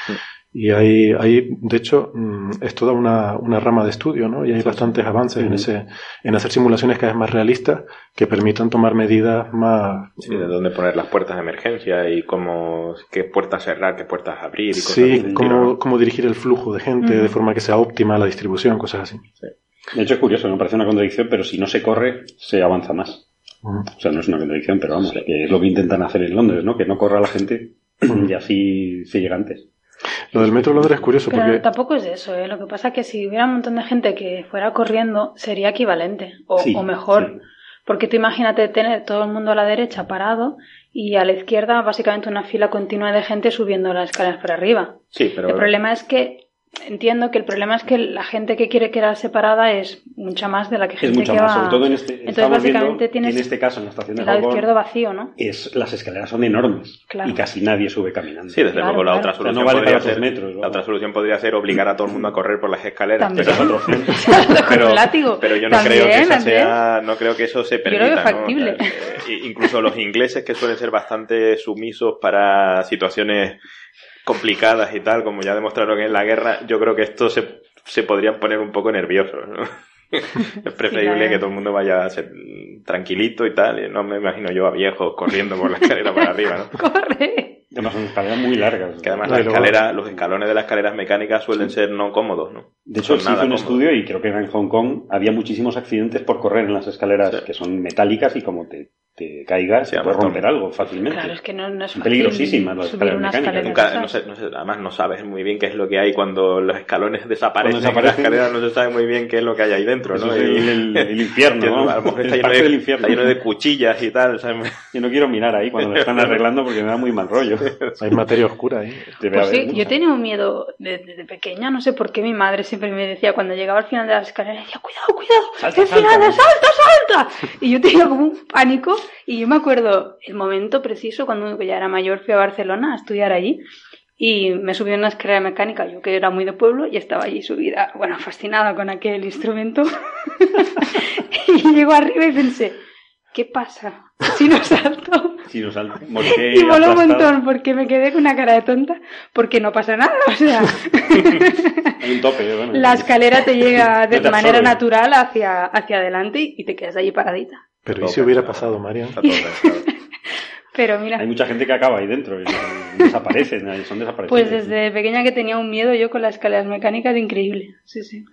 Y hay, hay, de hecho, mm, es toda una, una rama de estudio, ¿no? Y hay bastantes avances en ese, en hacer simulaciones cada vez más realistas que permitan tomar medidas más, Sí, de dónde poner las puertas de emergencia y cómo, qué puertas cerrar, qué puertas abrir y cosas sí, así, cómo, cómo dirigir el flujo de gente de forma que sea óptima la distribución, cosas así. De hecho, es curioso, me parece una contradicción, pero si no se corre, se avanza más. O sea, no es una contradicción, pero vamos, que es lo que intentan hacer en Londres, ¿no? Que no corra la gente y así se llega antes. Lo del metro de Londres es curioso Pero porque tampoco es eso, ¿eh? Lo que pasa es que si hubiera un montón de gente que fuera corriendo, sería equivalente, o, Sí, o mejor. sí. Porque tú imagínate tener todo el mundo a la derecha parado y a la izquierda básicamente una fila continua de gente subiendo las escaleras para arriba. Sí, pero El problema es que entiendo que el problema es que la gente que quiere quedar separada es mucha más de la que Es gente mucho que más, va. sobre todo en este. Entonces básicamente tienes en este caso, en la estación de el lado Holborn, izquierdo vacío, ¿no? es, las escaleras son enormes Claro. y casi nadie sube caminando. Sí, desde Claro, luego la claro. otra O sea, solución no vale podría para ser metros, ¿no? la otra solución podría ser obligar a todo el mundo a correr por las escaleras, pero, yo no También, creo que Andrés. sea, no creo que eso se Yo permita, veo ¿no? factible. O sea, eh, incluso los ingleses que suelen ser bastante sumisos para situaciones complicadas y tal, como ya demostraron en la guerra, yo creo que esto se, se podrían poner un poco nerviosos, ¿no? Es preferible claro. que todo el mundo vaya a ser tranquilito y tal, y no me imagino yo a viejos corriendo por la escalera para arriba, ¿no? Corre. Además, son escaleras muy largas. Que además No, la luego- los escalones de las escaleras mecánicas suelen ser no cómodos, ¿no? De hecho, se hizo un estudio y creo que era en Hong Kong había muchísimos accidentes por correr en las escaleras Sí. que son metálicas y como te, te caigas, Sí, puedes además, romper algo fácilmente. Claro, es que no, no es peligrosísimas las escaleras mecánicas. escalera Nunca, no sé, no sé, además no sabes muy bien qué es lo que hay cuando los escalones desaparecen. Cuando desaparecen. En la escalera no se sabe muy bien qué es lo que hay ahí dentro, ¿no? es el- el- el infierno, ¿no? A lo mejor está Es lleno, de, infierno. está lleno de cuchillas y tal, ¿sabes? Yo no quiero mirar ahí cuando lo están arreglando porque me da muy mal rollo. Hay materia oscura ahí. Debe Pues sí, yo tenía un miedo de- desde pequeña, no sé por qué mi madre siempre me decía cuando llegaba al final de las escaleras, decía, cuidado, cuidado, Salta, el final, salta". salta, salta. Y yo tenía como un pánico y yo me acuerdo el momento preciso cuando ya era mayor fui a Barcelona a estudiar allí y me subí a una escalera mecánica, yo que era muy de pueblo y estaba allí subida, bueno, fascinada con aquel instrumento. y llego arriba y pensé, ¿qué pasa si no salto? Si no salto, moriré Y voló un montón porque me quedé con una cara de tonta porque no pasa nada, o sea, Hay un tope, bueno. la escalera te llega de te manera natural hacia, hacia adelante y te quedas allí paradita. Pero ¿y si hubiera pasado, Marian? Está todo pensado. Pero mira, Hay mucha gente que acaba ahí dentro y desaparecen, son desaparecidos. pues desde pequeña que tenía un miedo yo con las escaleras mecánicas increíble, sí, sí.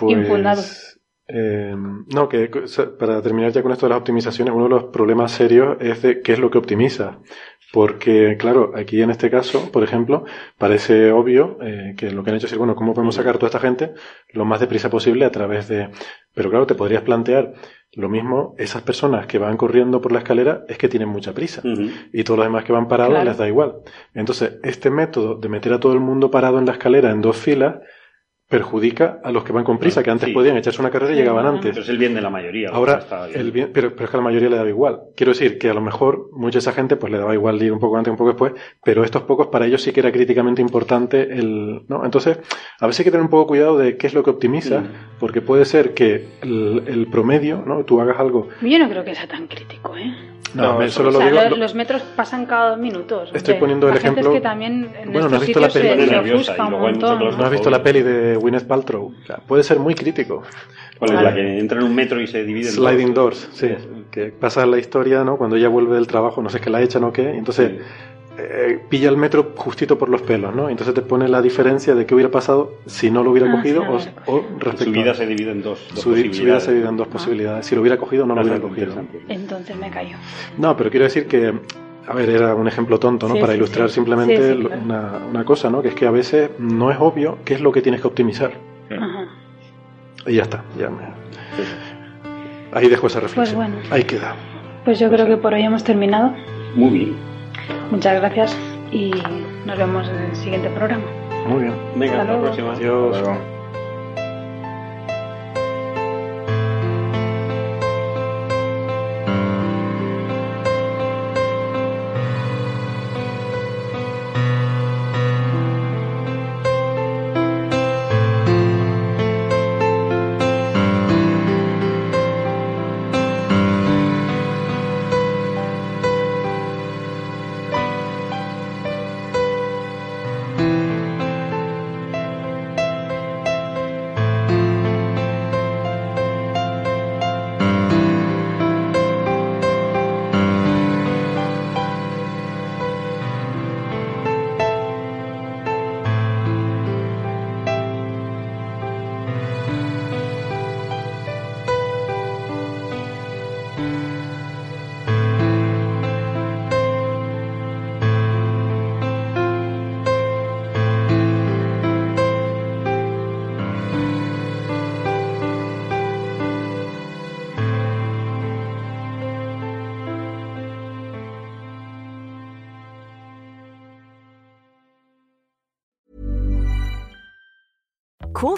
Infundado. Pues, eh, no, que para terminar ya con esto de las optimizaciones, uno de los problemas serios es de qué es lo que optimiza. Porque, claro, aquí en este caso, por ejemplo, parece obvio eh, que lo que han hecho es decir, bueno, ¿cómo podemos sacar toda esta gente lo más deprisa posible a través de... Pero claro, te podrías plantear lo mismo, esas personas que van corriendo por la escalera es que tienen mucha prisa. Y todos los demás que van parados Claro. les da igual. Entonces, este método de meter a todo el mundo parado en la escalera en dos filas perjudica a los que van con prisa, que antes Sí. podían echarse una carrera y llegaban antes. Pero es el bien de la mayoría. Ahora, está bien. el bien, pero, pero es que a la mayoría le daba igual. Quiero decir que a lo mejor mucha de esa gente pues le daba igual ir un poco antes, un poco después, pero estos pocos para ellos sí que era críticamente importante el, ¿no? Entonces, a veces hay que tener un poco cuidado de qué es lo que optimiza, Mm. porque puede ser que el, el promedio, ¿no? Tú hagas algo. Yo no creo que sea tan crítico, ¿eh? No, No, solo O lo sea, digo. lo- lo- los metros pasan cada dos minutos. Estoy hombre. poniendo el la gente ejemplo- es que también en Bueno, ¿no has visto la peli? se, Pone se nerviosa y luego montón. ¿No has visto la peli de Gwyneth Paltrow? O sea, puede ser muy crítico. ¿Cuál es la que entra en un metro y se divide en Sliding? Doors, sí. Que pasa la historia, ¿no? Cuando ella vuelve del trabajo, no sé, que la echan o qué, entonces Sí. Eh, pilla el metro justito por los pelos, ¿no? Entonces te pone la diferencia de qué hubiera pasado si no lo hubiera Ah, cogido claro. o, o respecto Su vida a- se divide en dos. dos su vida se divide en dos posibilidades. Si lo hubiera cogido no lo hubiera cogido. Entonces me cayó. No, pero quiero decir que, a ver, era un ejemplo tonto, ¿no? Sí, Para sí, ilustrar sí. simplemente Sí, sí, lo- claro. una, una cosa, ¿no? Que es que a veces no es obvio qué es lo que tienes que optimizar. Ajá. Y ya está, ya me... Ahí dejo esa reflexión. bueno. Ahí queda. Pues yo creo que por hoy hemos terminado. Muy bien. Muchas gracias y nos vemos en el siguiente programa. Muy bien. Venga, Hasta hasta la próxima. Adiós. Luego.